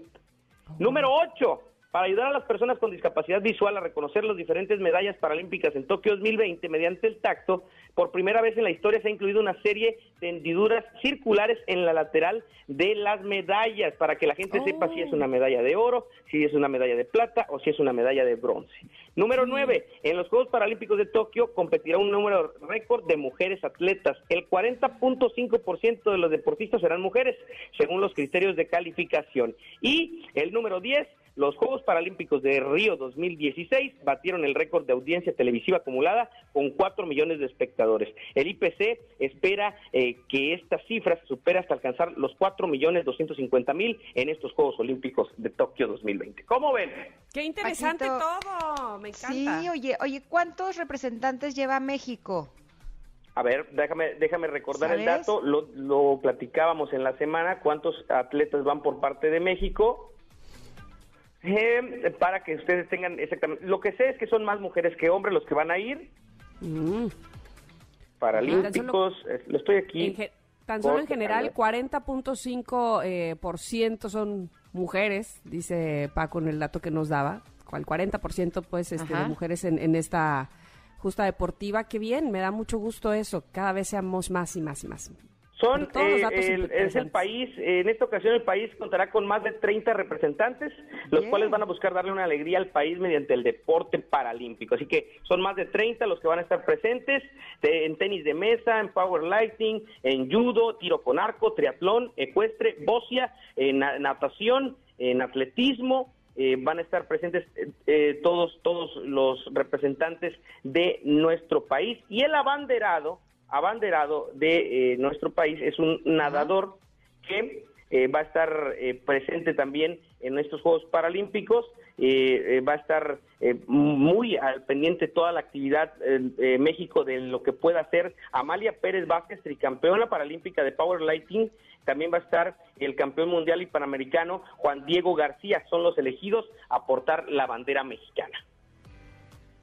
Número 8. Para ayudar a las personas con discapacidad visual a reconocer las diferentes medallas paralímpicas en Tokio 2020 mediante el tacto, por primera vez en la historia se ha incluido una serie de hendiduras circulares en la lateral de las medallas para que la gente sepa si es una medalla de oro, si es una medalla de plata o si es una medalla de bronce. Número 9. En los Juegos Paralímpicos de Tokio competirá un número récord de mujeres atletas. El 40.5% de los deportistas serán mujeres, según los criterios de calificación. Y el número 10. Los Juegos Paralímpicos de Río 2016 batieron el récord de audiencia televisiva acumulada con 4 millones de espectadores. El IPC espera eh, que esta cifra se supere hasta alcanzar los 4 millones 250 mil en estos Juegos Olímpicos de Tokio 2020. ¿Cómo ven? Qué interesante Paquito. todo. Me encanta. Sí, oye, oye, ¿cuántos representantes lleva México? A ver, déjame, déjame recordar el dato. Lo, lo platicábamos en la semana. ¿Cuántos atletas van por parte de México? Eh, para que ustedes tengan exactamente. Lo que sé es que son más mujeres que hombres los que van a ir. Mm. Paralímpicos, eh, lo estoy aquí. En tan solo en general, ver. 40.5% eh, por ciento son mujeres, dice Paco en el dato que nos daba. El 40% pues este, de mujeres en, en esta justa deportiva. Qué bien, me da mucho gusto eso. Cada vez seamos más y más y más. Son, eh, el- es el país, en esta ocasión el país contará con más de 30 representantes, los cuales van a buscar darle una alegría al país mediante el deporte paralímpico. Así que son más de 30 los que van a estar presentes de- en tenis de mesa, en powerlifting, en judo, tiro con arco, triatlón, ecuestre, bocia, en na- natación, en atletismo, eh, van a estar presentes eh, eh, todos todos los representantes de nuestro país. Y el abanderado abanderado de eh, nuestro país es un nadador que eh, va a estar eh, presente también en estos Juegos Paralímpicos, eh, va a estar eh, muy al pendiente toda la actividad México de lo que pueda hacer. Amalia Pérez Vázquez, tricampeona paralímpica de powerlifting, también va a estar el campeón mundial y panamericano Juan Diego García, son los elegidos a portar la bandera mexicana.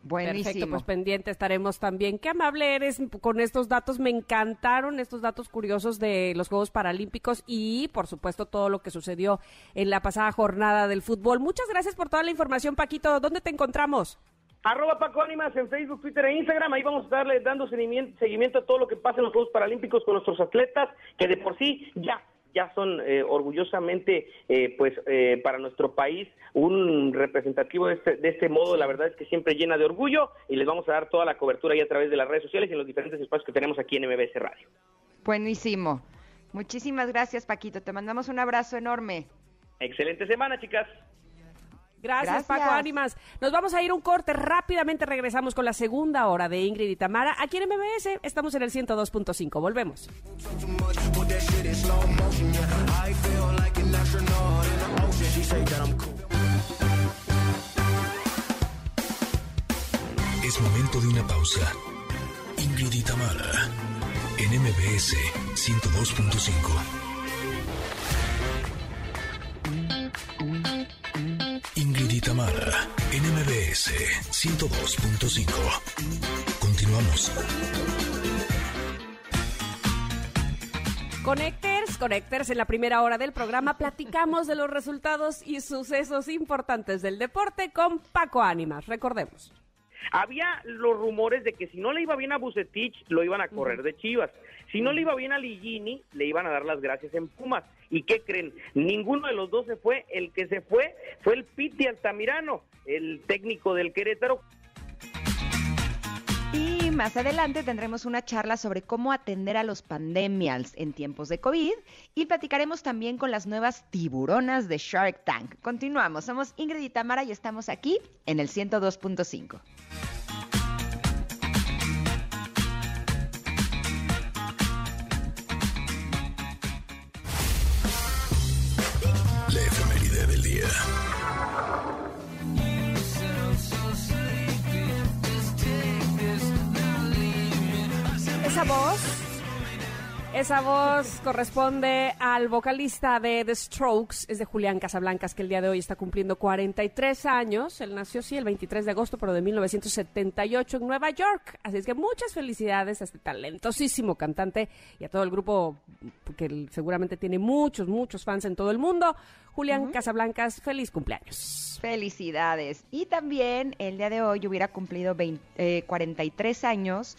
Buenísimo. Perfecto, pues pendiente estaremos también. Qué amable eres con estos datos. Me encantaron estos datos curiosos de los Juegos Paralímpicos y, por supuesto, todo lo que sucedió en la pasada jornada del fútbol. Muchas gracias por toda la información, Paquito. ¿Dónde te encontramos? Arroba Paco Ánimas en Facebook, Twitter e Instagram. Ahí vamos a estarle dando seguimiento, seguimiento a todo lo que pasa en los Juegos Paralímpicos con nuestros atletas, que de por sí ya ya son eh, orgullosamente, eh, pues, eh, para nuestro país un representativo de este, de este modo. La verdad es que siempre llena de orgullo y les vamos a dar toda la cobertura ahí a través de las redes sociales y en los diferentes espacios que tenemos aquí en MBS Radio. Buenísimo. Muchísimas gracias, Paquito. Te mandamos un abrazo enorme. Excelente semana, chicas. Gracias, Gracias. Paco Ánimas. Nos vamos a ir un corte. Rápidamente regresamos con la segunda hora de Ingrid y Tamara. Aquí en MBS estamos en el 102.5. Volvemos. Es momento de una pausa. Ingrid y Tamara, en MBS 102.5. Tamara, en MBS 102.5. Continuamos. Connecters, Connecters, en la primera hora del programa platicamos de los resultados y sucesos importantes del deporte con Paco Ánimas. Recordemos. Había los rumores de que si no le iba bien a Bucetich, lo iban a correr de Chivas. Si no le iba bien a Ligini, le iban a dar las gracias en Pumas. ¿Y qué creen? Ninguno de los dos se fue. El que se fue fue el Piti Altamirano, el técnico del Querétaro. Y más adelante tendremos una charla sobre cómo atender a los pandemials en tiempos de COVID y platicaremos también con las nuevas tiburonas de Shark Tank. Continuamos, somos Ingrid y Tamara y estamos aquí en el 102.5. día. Esa voz, esa voz corresponde al vocalista de The Strokes, es de Julián Casablancas, que el día de hoy está cumpliendo 43 años. Él nació, sí, el 23 de agosto, pero de 1978 en Nueva York. Así es que muchas felicidades a este talentosísimo cantante y a todo el grupo, que seguramente tiene muchos, muchos fans en todo el mundo. Julián Casablancas, feliz cumpleaños. Felicidades. Y también el día de hoy hubiera cumplido 20 eh, 43 años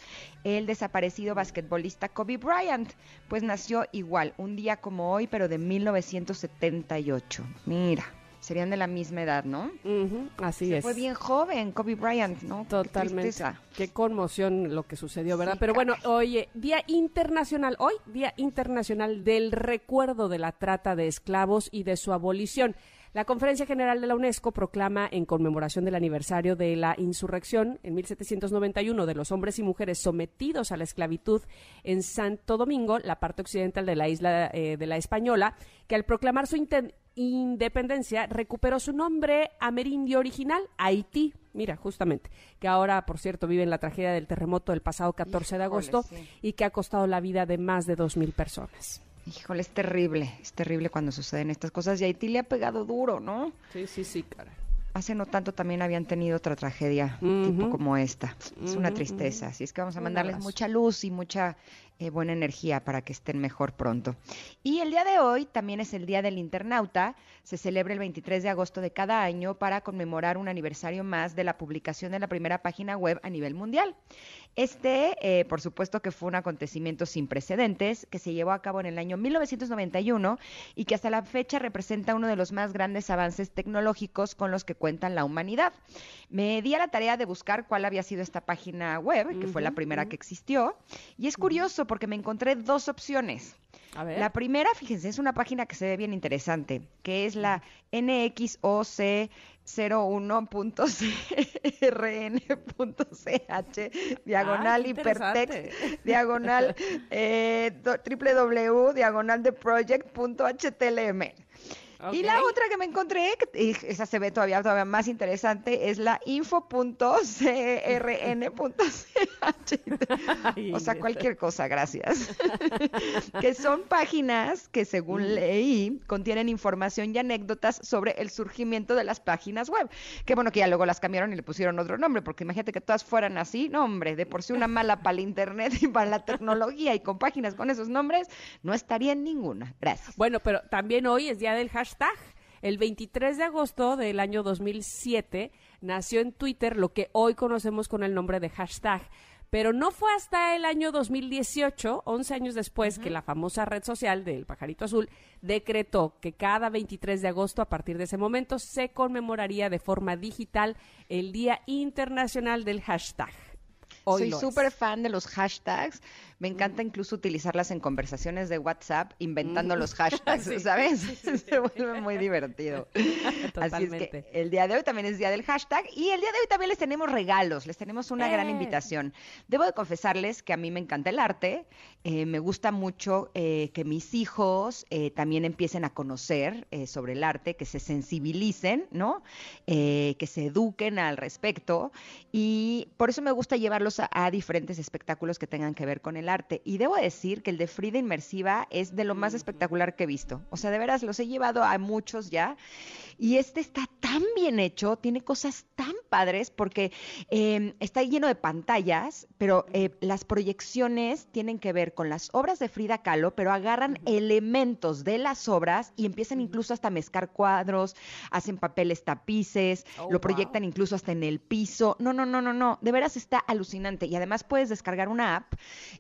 el desaparecido basquetbolista Kobe Bryant, pues nació igual, un día como hoy, pero de 1978. Mira, serían de la misma edad, ¿no? Ujú, así Se es. Fue bien joven Kobe Bryant, ¿no? Totalmente. Qué conmoción lo que sucedió, ¿verdad? Sí, Pero bueno, oye, Día Internacional, hoy, Día Internacional del Recuerdo de la Trata de Esclavos y de su abolición. La Conferencia General de la UNESCO proclama en conmemoración del aniversario de la insurrección en 1791 de los hombres y mujeres sometidos a la esclavitud en Santo Domingo, la parte occidental de la isla eh, de la Española, que al proclamar su independencia recuperó su nombre amerindio original, Haití. Mira, justamente, que ahora, por cierto, vive en la tragedia del terremoto del pasado 14 de Híjole, agosto sí. y que ha costado la vida de más de 2.000 personas. Híjole, es terrible, es terrible cuando suceden estas cosas y Haití le ha pegado duro, ¿no? Sí, sí, sí, cara. Hace no tanto también habían tenido otra tragedia tipo como esta. Es una tristeza, así es que vamos a mandarles mucha luz y mucha eh, buena energía para que estén mejor pronto. Y el día de hoy también es el Día del Internauta. Se celebra el 23 de agosto de cada año para conmemorar un aniversario más de la publicación de la primera página web a nivel mundial. Este, eh, por supuesto que fue un acontecimiento sin precedentes que se llevó a cabo en el año 1991 y que hasta la fecha representa uno de los más grandes avances tecnológicos con los que cuenta la humanidad. Me di a la tarea de buscar cuál había sido esta página web, que fue la primera que existió, y es curioso porque me encontré dos opciones. A ver. La primera, fíjense, es una página que se ve bien interesante, que es la NXOC 01.rn.ch (laughs) diagonal hipertext interesante. diagonal (laughs) eh, do- www diagonal de project.html. Y la otra que me encontré, y esa se ve todavía, todavía más interesante, es la info.crn.ch. o sea, cualquier cosa, gracias. (laughs) que son páginas que, según leí, contienen información y anécdotas sobre el surgimiento de las páginas web. Que bueno que ya luego las cambiaron y le pusieron otro nombre, porque imagínate que todas fueran así, no hombre, de por sí una mala (laughs) para el internet y para la tecnología y con páginas con esos nombres, no estaría en ninguna. Gracias. Bueno, pero también hoy es día del hashtag. El 23 de agosto del año 2007 nació en Twitter lo que hoy conocemos con el nombre de hashtag. Pero no fue hasta el año 2018, 11 años después, que la famosa red social del pajarito azul decretó que cada 23 de agosto, a partir de ese momento, se conmemoraría de forma digital el Día Internacional del Hashtag. Hoy Soy súper fan de los hashtags. Me encanta incluso utilizarlas en conversaciones de WhatsApp, inventando los (laughs) hashtags, Sí. ¿sabes? (laughs) Se vuelve muy divertido. (laughs) Así es que el día de hoy también es día del hashtag y el día de hoy también les tenemos regalos, les tenemos una gran ¡Eh! invitación. Debo de confesarles que a mí me encanta el arte, eh, me gusta mucho eh, que mis hijos también empiecen a conocer sobre el arte, que se sensibilicen, ¿no? Que se eduquen al respecto y por eso me gusta llevarlos a, a diferentes espectáculos que tengan que ver con el arte. Y debo decir que el de Frida Inmersiva es de lo más espectacular que he visto. O sea, de veras, los he llevado a muchos ya. Y este está tan bien hecho, tiene cosas tan padres porque eh, está lleno de pantallas, pero eh, las proyecciones tienen que ver con las obras de Frida Kahlo, pero agarran elementos de las obras y empiezan incluso hasta a mezclar cuadros, hacen papeles tapices, Oh, lo wow. proyectan incluso hasta en el piso. No, no, no, no, no. De veras está alucinante. Y además puedes descargar una app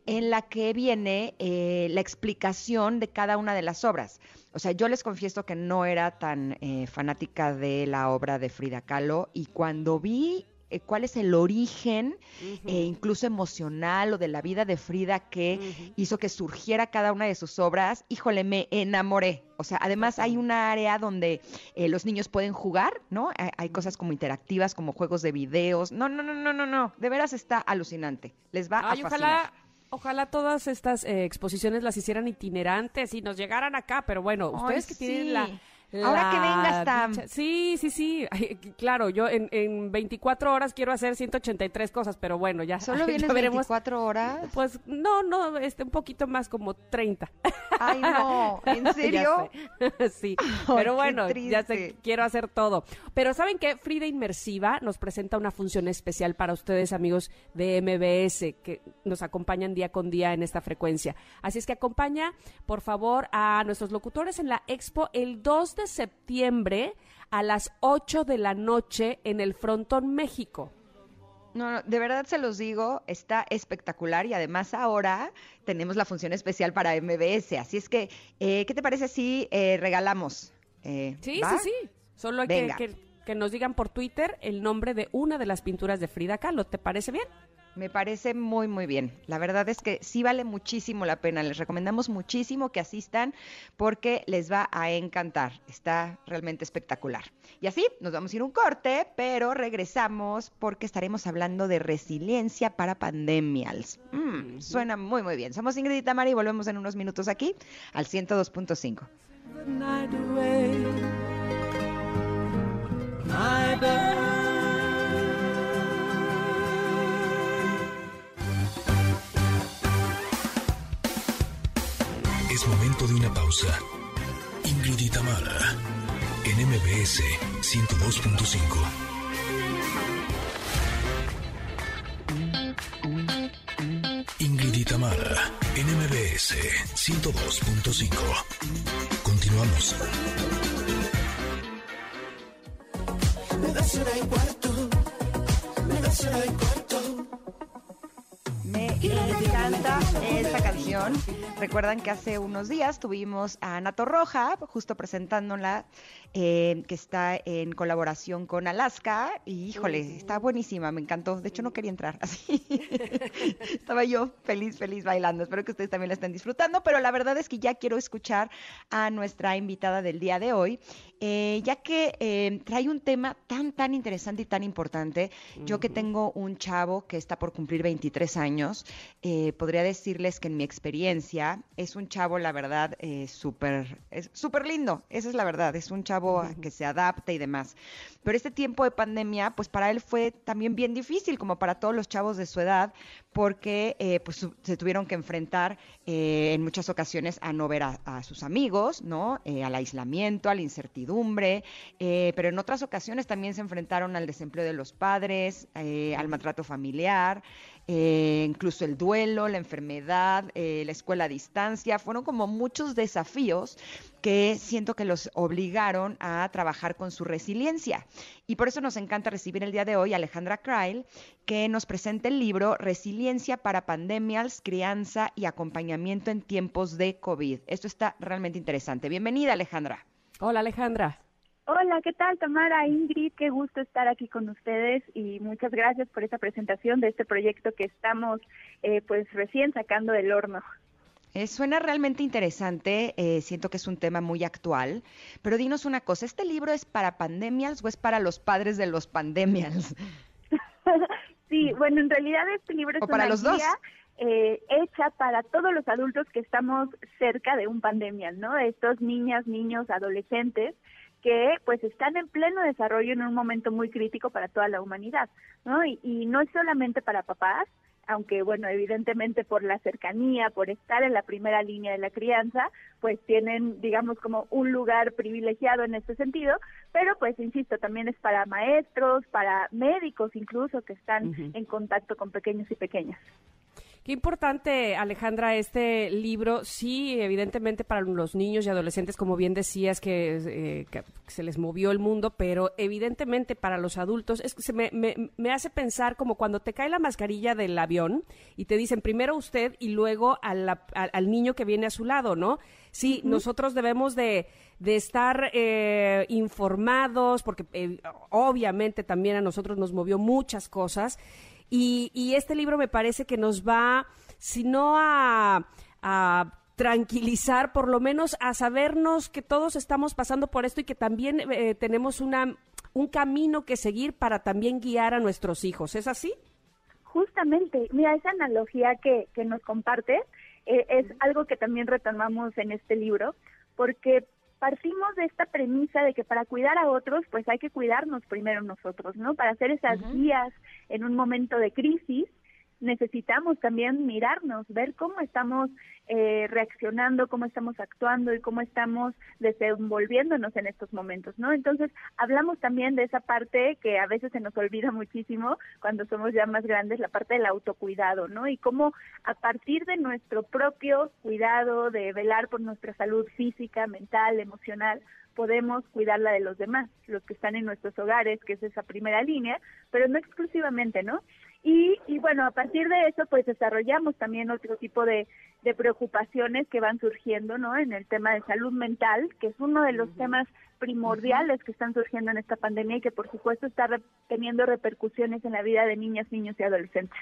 en la que viene eh, la explicación de cada una de las obras. O sea, yo les confieso que no era tan eh, fanática de la obra de Frida Kahlo y cuando vi eh, cuál es el origen, eh, incluso emocional o de la vida de Frida que hizo que surgiera cada una de sus obras, híjole, me enamoré. O sea, además hay una área donde eh, los niños pueden jugar, ¿no? Hay, hay cosas como interactivas, como juegos de videos. No, no, no, no, no, no. De veras está alucinante. Les va Ay, a fascinar. ojalá, ojalá todas estas exposiciones las hicieran itinerantes y nos llegaran acá, pero bueno, Ay, ustedes que tienen la... Ahora que vengas, Tam. dicha- Sí, sí, sí. Ay, claro, yo en, en 24 horas quiero hacer 183 cosas, pero bueno, ya, ¿Solo (laughs) ya vienes veremos. 24 horas? Pues no, no, este, un poquito más, como 30. Ay, no. (laughs) ¿En Ya serio? (laughs) sí, pero bueno, ya sé, quiero hacer todo. Pero ¿saben qué? Frida Inmersiva nos presenta una función especial para ustedes, amigos de MBS, que nos acompañan día con día en esta frecuencia. Así es que acompaña, por favor, a nuestros locutores en la expo el 2 de septiembre a las 8 de la noche en el Frontón México. No, no, de verdad se los digo, está espectacular y además ahora tenemos la función especial para MBS. Así es que, eh, ¿qué te parece si eh, regalamos? Eh, Sí, ¿va? sí, sí. Solo hay que, que- que nos digan por Twitter el nombre de una de las pinturas de Frida Kahlo. ¿Te parece bien? Me parece muy, muy bien. La verdad es que sí vale muchísimo la pena. Les recomendamos muchísimo que asistan porque les va a encantar. Está realmente espectacular. Y así nos vamos a ir un corte, pero regresamos porque estaremos hablando de resiliencia para pandemias. Mm, suena muy, muy bien. Somos Ingrid y Tamara y volvemos en unos minutos aquí al 102.5. the night away. My Es momento de una pausa. Ingrid en MBS 102.5. Ingrid en MBS 102.5. Continuamos. Me das y cuarto. Me das y cuarto. Me encanta esta canción. Recuerdan que hace unos días tuvimos a Ana Torroja, justo presentándola, eh, que está en colaboración con Alaska. Y híjole, está buenísima, me encantó. De hecho, no quería entrar (laughs) así. Estaba yo feliz, feliz bailando. Espero que ustedes también la estén disfrutando. Pero la verdad es que ya quiero escuchar a nuestra invitada del día de hoy. Eh, ya que eh, trae un tema tan, tan interesante y tan importante. Yo que tengo un chavo que está por cumplir 23 años, eh, podría decirles que en mi experiencia es un chavo, la verdad, súper es súper lindo, esa es la verdad, es un chavo que se adapta y demás. Pero este tiempo de pandemia, pues para él fue también bien difícil, como para todos los chavos de su edad, porque pues se tuvieron que enfrentar en muchas ocasiones a no ver a, a sus amigos, ¿no? Al aislamiento, a la incertidumbre, eh, pero en otras ocasiones también se enfrentaron al desempleo de los padres, eh, al maltrato familiar, eh, incluso el duelo, la enfermedad, la escuela a distancia, fueron como muchos desafíos que siento que los obligaron a trabajar con su resiliencia. Y por eso nos encanta recibir el día de hoy a Alejandra Krail, que nos presenta el libro Resiliencia para Pandemias, Crianza y Acompañamiento en Tiempos de COVID. Esto está realmente interesante. Bienvenida, Alejandra. Hola Alejandra. Hola, ¿qué tal Tamara, Ingrid? Qué gusto estar aquí con ustedes y muchas gracias por esta presentación de este proyecto que estamos eh, pues recién sacando del horno. Eh, suena realmente interesante, eh, siento que es un tema muy actual, pero dinos una cosa, ¿este libro es para pandemias o es para los padres de los pandemias? (laughs) sí, bueno, en realidad este libro es O para una los dos. Eh, hecha para todos los adultos que estamos cerca de un pandemia, ¿no? Estos niñas, niños, adolescentes que pues están en pleno desarrollo en un momento muy crítico para toda la humanidad, ¿no? Y, y no es solamente para papás, aunque bueno, evidentemente por la cercanía, por estar en la primera línea de la crianza, pues tienen, digamos, como un lugar privilegiado en este sentido, pero pues insisto, también es para maestros, para médicos incluso que están en contacto con pequeños y pequeñas. Qué importante, Alejandra, este libro. Sí, evidentemente para los niños y adolescentes, como bien decías, que, eh, que se les movió el mundo, pero evidentemente para los adultos, es que se me, me- me hace pensar como cuando te cae la mascarilla del avión y te dicen primero usted y luego a la- al niño que viene a su lado, ¿no? Sí, nosotros debemos de, de estar eh, informados, porque eh, obviamente también a nosotros nos movió muchas cosas. Y, y este libro me parece que nos va, si no a, a tranquilizar, por lo menos a sabernos que todos estamos pasando por esto y que también eh, tenemos una, un camino que seguir para también guiar a nuestros hijos. ¿Es así? Justamente, mira, esa analogía que, que nos comparte eh, es algo que también retomamos en este libro, porque partimos de esta premisa de que para cuidar a otros, pues hay que cuidarnos primero nosotros, ¿no? Para hacer esas guías en un momento de crisis, necesitamos también mirarnos, ver cómo estamos eh, reaccionando, cómo estamos actuando y cómo estamos desenvolviéndonos en estos momentos, ¿no? Entonces, hablamos también de esa parte que a veces se nos olvida muchísimo cuando somos ya más grandes, la parte del autocuidado, ¿no? Y cómo a partir de nuestro propio cuidado, de velar por nuestra salud física, mental, emocional, podemos cuidar la de los demás, los que están en nuestros hogares, que es esa primera línea, pero no exclusivamente, ¿no? Y, y bueno, a partir de eso, pues desarrollamos también otro tipo de, de preocupaciones que van surgiendo, ¿no? En el tema de salud mental, que es uno de los temas primordiales que están surgiendo en esta pandemia y que por supuesto está re- teniendo repercusiones en la vida de niñas, niños y adolescentes.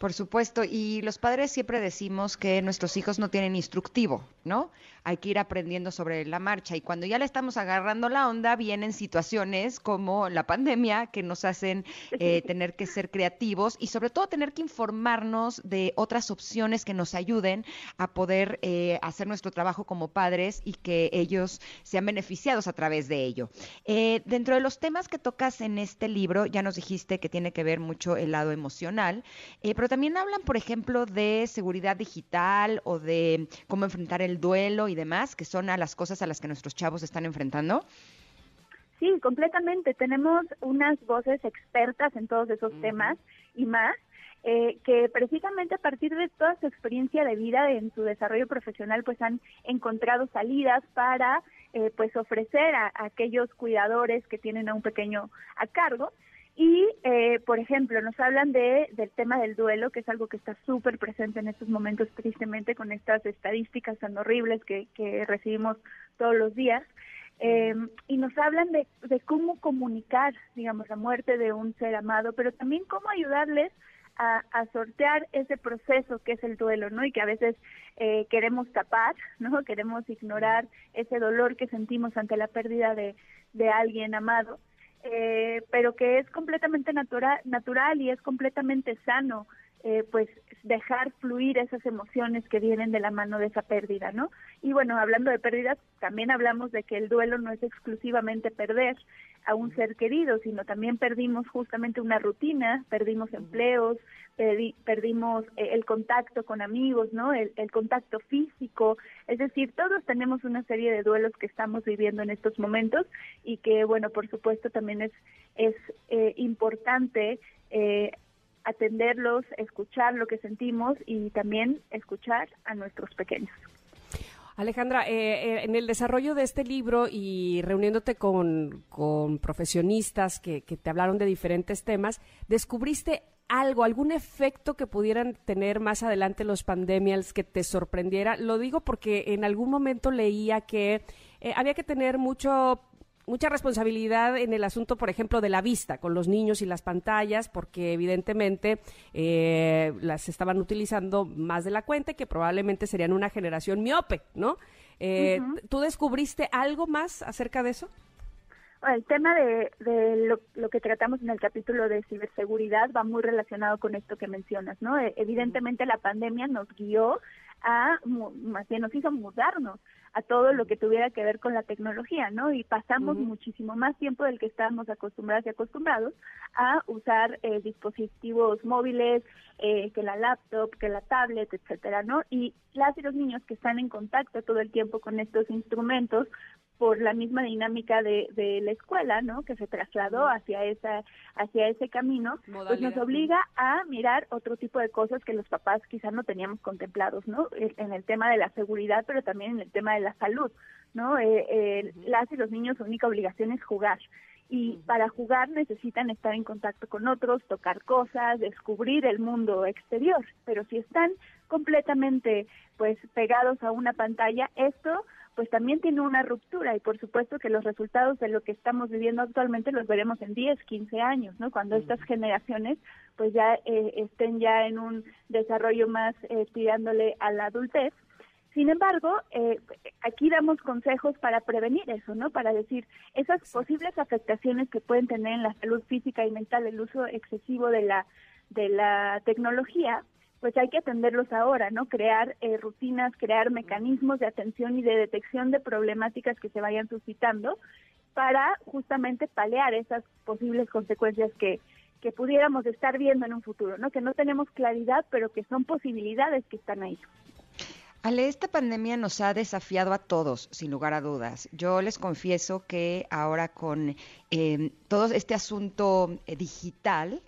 Por supuesto, y los padres siempre decimos que nuestros hijos no tienen instructivo, ¿no? Hay que ir aprendiendo sobre la marcha y cuando ya le estamos agarrando la onda vienen situaciones como la pandemia que nos hacen eh, (laughs) tener que ser creativos y sobre todo tener que informarnos de otras opciones que nos ayuden a poder eh, hacer nuestro trabajo como padres y que ellos sean beneficiados a través de ello. Eh, dentro de los temas que tocas en este libro, ya nos dijiste que tiene que ver mucho el lado emocional, eh, pero también hablan, por ejemplo, de seguridad digital o de cómo enfrentar el duelo y demás, que son a las cosas a las que nuestros chavos están enfrentando. Sí, completamente. Tenemos unas voces expertas en todos esos temas y más, eh, que precisamente a partir de toda su experiencia de vida en su desarrollo profesional, pues han encontrado salidas para, eh, pues ofrecer a, a aquellos cuidadores que tienen a un pequeño a cargo. Y, eh, por ejemplo, nos hablan de, del tema del duelo, que es algo que está súper presente en estos momentos, tristemente, con estas estadísticas tan horribles que, que recibimos todos los días. Eh, y nos hablan de, de cómo comunicar, digamos, la muerte de un ser amado, pero también cómo ayudarles a, a sortear ese proceso que es el duelo, ¿no? Y que a veces eh, queremos tapar, ¿no? Queremos ignorar ese dolor que sentimos ante la pérdida de, de alguien amado, eh, pero que es completamente natural, natural y es completamente sano eh, pues dejar fluir esas emociones que vienen de la mano de esa pérdida, ¿no? Y bueno, hablando de pérdidas, también hablamos de que el duelo no es exclusivamente perder a un ser querido, sino también perdimos justamente una rutina, perdimos empleos, perdi- perdimos eh, el contacto con amigos, ¿no? El, el contacto físico, es decir, todos tenemos una serie de duelos que estamos viviendo en estos momentos y que, bueno, por supuesto también es, es eh, importante eh, atenderlos, escuchar lo que sentimos y también escuchar a nuestros pequeños. Alejandra, eh, eh, en el desarrollo de este libro y reuniéndote con, con profesionistas que, que te hablaron de diferentes temas, ¿descubriste algo, algún efecto que pudieran tener más adelante los pandemials que te sorprendiera? Lo digo porque en algún momento leía que eh, había que tener mucho mucha responsabilidad en el asunto, por ejemplo, de la vista con los niños y las pantallas, porque evidentemente eh, las estaban utilizando más de la cuenta y que probablemente serían una generación miope, ¿no? Eh, ¿Tú descubriste algo más acerca de eso? El tema de, de lo, lo que tratamos en el capítulo de ciberseguridad va muy relacionado con esto que mencionas, ¿no? E- Evidentemente la pandemia nos guió a, más bien nos hizo mudarnos a todo lo que tuviera que ver con la tecnología, ¿no? Y pasamos muchísimo más tiempo del que estábamos acostumbrados y acostumbrados a usar eh, dispositivos móviles, eh, que la laptop, que la tablet, etcétera, ¿no? Y las y los niños que están en contacto todo el tiempo con estos instrumentos, por la misma dinámica de, de la escuela, ¿no? Que se trasladó hacia esa hacia ese camino, pues nos obliga a mirar otro tipo de cosas que los papás quizás no teníamos contemplados, ¿no? En en el tema de la seguridad, pero también en el tema de la salud, ¿no? Eh, eh, las y los niños su única obligación es jugar y para jugar necesitan estar en contacto con otros, tocar cosas, descubrir el mundo exterior, pero si están completamente pues pegados a una pantalla, esto pues también tiene una ruptura y por supuesto que los resultados de lo que estamos viviendo actualmente los veremos en 10, 15 años, ¿no? Cuando estas generaciones pues ya eh, estén ya en un desarrollo más eh, tirándole a la adultez. Sin embargo, eh, aquí damos consejos para prevenir eso, ¿no? Para decir esas posibles afectaciones que pueden tener en la salud física y mental el uso excesivo de la de la tecnología, pues hay que atenderlos ahora, ¿no? Crear eh, rutinas, crear mecanismos de atención y de detección de problemáticas que se vayan suscitando para justamente paliar esas posibles consecuencias que, que pudiéramos estar viendo en un futuro, ¿no? Que no tenemos claridad, pero que son posibilidades que están ahí. Ale, esta pandemia nos ha desafiado a todos, sin lugar a dudas. Yo les confieso que ahora con eh, todo este asunto eh, digital,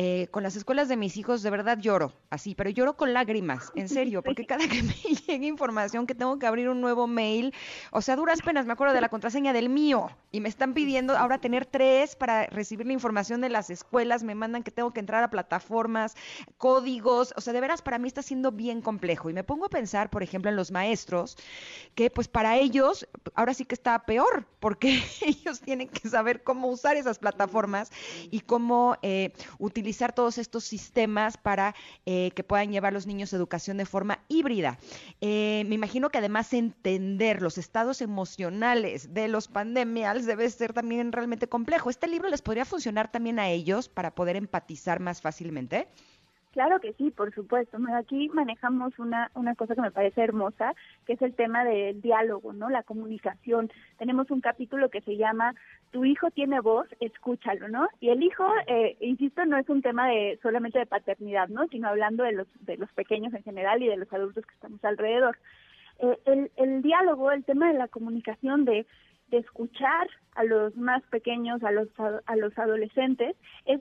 eh, con las escuelas de mis hijos de verdad lloro, así, pero lloro con lágrimas, en (laughs) serio, porque cada que me (laughs) llega información que tengo que abrir un nuevo mail, o sea, duras penas me acuerdo de la contraseña del mío y me están pidiendo ahora tener tres para recibir la información de las escuelas, me mandan que tengo que entrar a plataformas, códigos, o sea, de veras para mí está siendo bien complejo. Y me pongo a pensar, por ejemplo, en los maestros, que pues para ellos ahora sí que está peor, porque (laughs) ellos tienen que saber cómo usar esas plataformas y cómo eh, utilizar todos estos sistemas para eh, que puedan llevar los niños a educación de forma híbrida. Eh, me imagino que además entender los estados emocionales de los pandemials debe ser también realmente complejo. ¿Este libro les podría funcionar también a ellos para poder empatizar más fácilmente? Claro que sí, por supuesto. Aquí manejamos una, una cosa que me parece hermosa, que es el tema del diálogo, ¿no? La comunicación. Tenemos un capítulo que se llama Tu hijo tiene voz, escúchalo, ¿no? Y el hijo, eh, insisto, no es un tema de solamente de paternidad, ¿no? Sino hablando de los, de los pequeños en general y de los adultos que estamos alrededor. Eh, el, el diálogo, el tema de la comunicación, de, de escuchar a los más pequeños, a los, a los adolescentes, es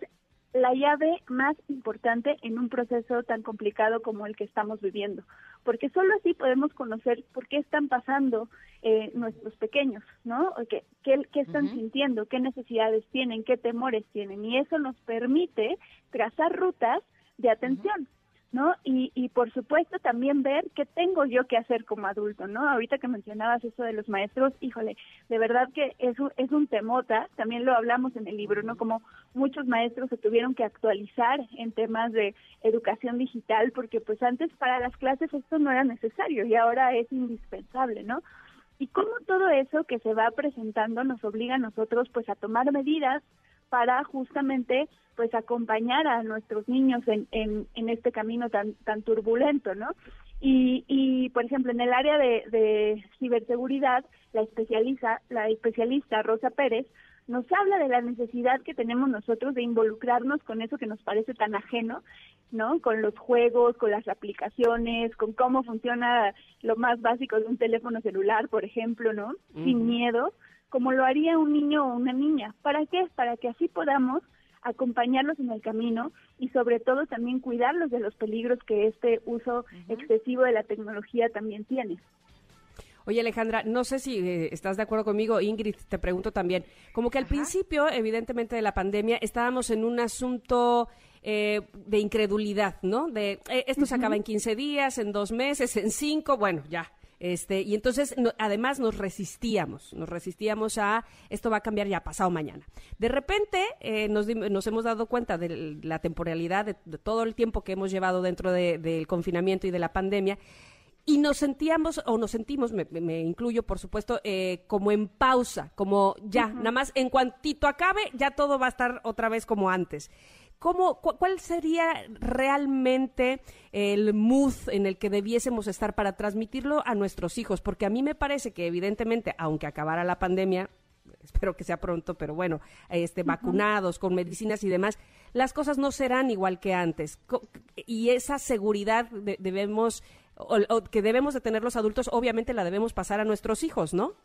la llave más importante en un proceso tan complicado como el que estamos viviendo, porque solo así podemos conocer por qué están pasando eh, nuestros pequeños, ¿no? O ¿Qué, qué, qué están sintiendo? ¿Qué necesidades tienen? ¿Qué temores tienen? Y eso nos permite trazar rutas de atención. ¿No? Y, y por supuesto también ver qué tengo yo que hacer como adulto, ¿no? Ahorita que mencionabas eso de los maestros, híjole, de verdad que eso es un temota, también lo hablamos en el libro, ¿no? Como muchos maestros se tuvieron que actualizar en temas de educación digital, porque pues antes para las clases esto no era necesario y ahora es indispensable, ¿no? Y cómo todo eso que se va presentando nos obliga a nosotros pues a tomar medidas para justamente pues acompañar a nuestros niños en, en, en este camino tan tan turbulento, ¿no? Y, y por ejemplo en el área de, de ciberseguridad la especializa la especialista Rosa Pérez nos habla de la necesidad que tenemos nosotros de involucrarnos con eso que nos parece tan ajeno, ¿no? Con los juegos, con las aplicaciones, con cómo funciona lo más básico de un teléfono celular, por ejemplo, ¿no? Sin miedo, como lo haría un niño o una niña. ¿Para qué? Para que así podamos acompañarlos en el camino y sobre todo también cuidarlos de los peligros que este uso excesivo de la tecnología también tiene. Oye, Alejandra, no sé si eh, estás de acuerdo conmigo, Ingrid, te pregunto también. Como que al principio, evidentemente, de la pandemia, estábamos en un asunto eh, de incredulidad, ¿no? De eh, esto se acaba en 15 días, en dos meses, en cinco, bueno, ya. Este, y entonces, no- además, nos resistíamos, nos resistíamos a esto va a cambiar ya pasado mañana. De repente, eh, nos, nos hemos dado cuenta de la temporalidad de, de todo el tiempo que hemos llevado dentro de- del confinamiento y de la pandemia y nos sentíamos, o nos sentimos, me, me- me incluyo por supuesto, eh, como en pausa, como ya, nada más en cuantito acabe, ya todo va a estar otra vez como antes. ¿Cómo, cu- ¿Cuál sería realmente el mood en el que debiésemos estar para transmitirlo a nuestros hijos? Porque a mí me parece que evidentemente, aunque acabara la pandemia, espero que sea pronto, pero bueno, este, vacunados, con medicinas y demás, las cosas no serán igual que antes. Y esa seguridad de- debemos, o, o que debemos de tener los adultos, obviamente la debemos pasar a nuestros hijos, ¿no?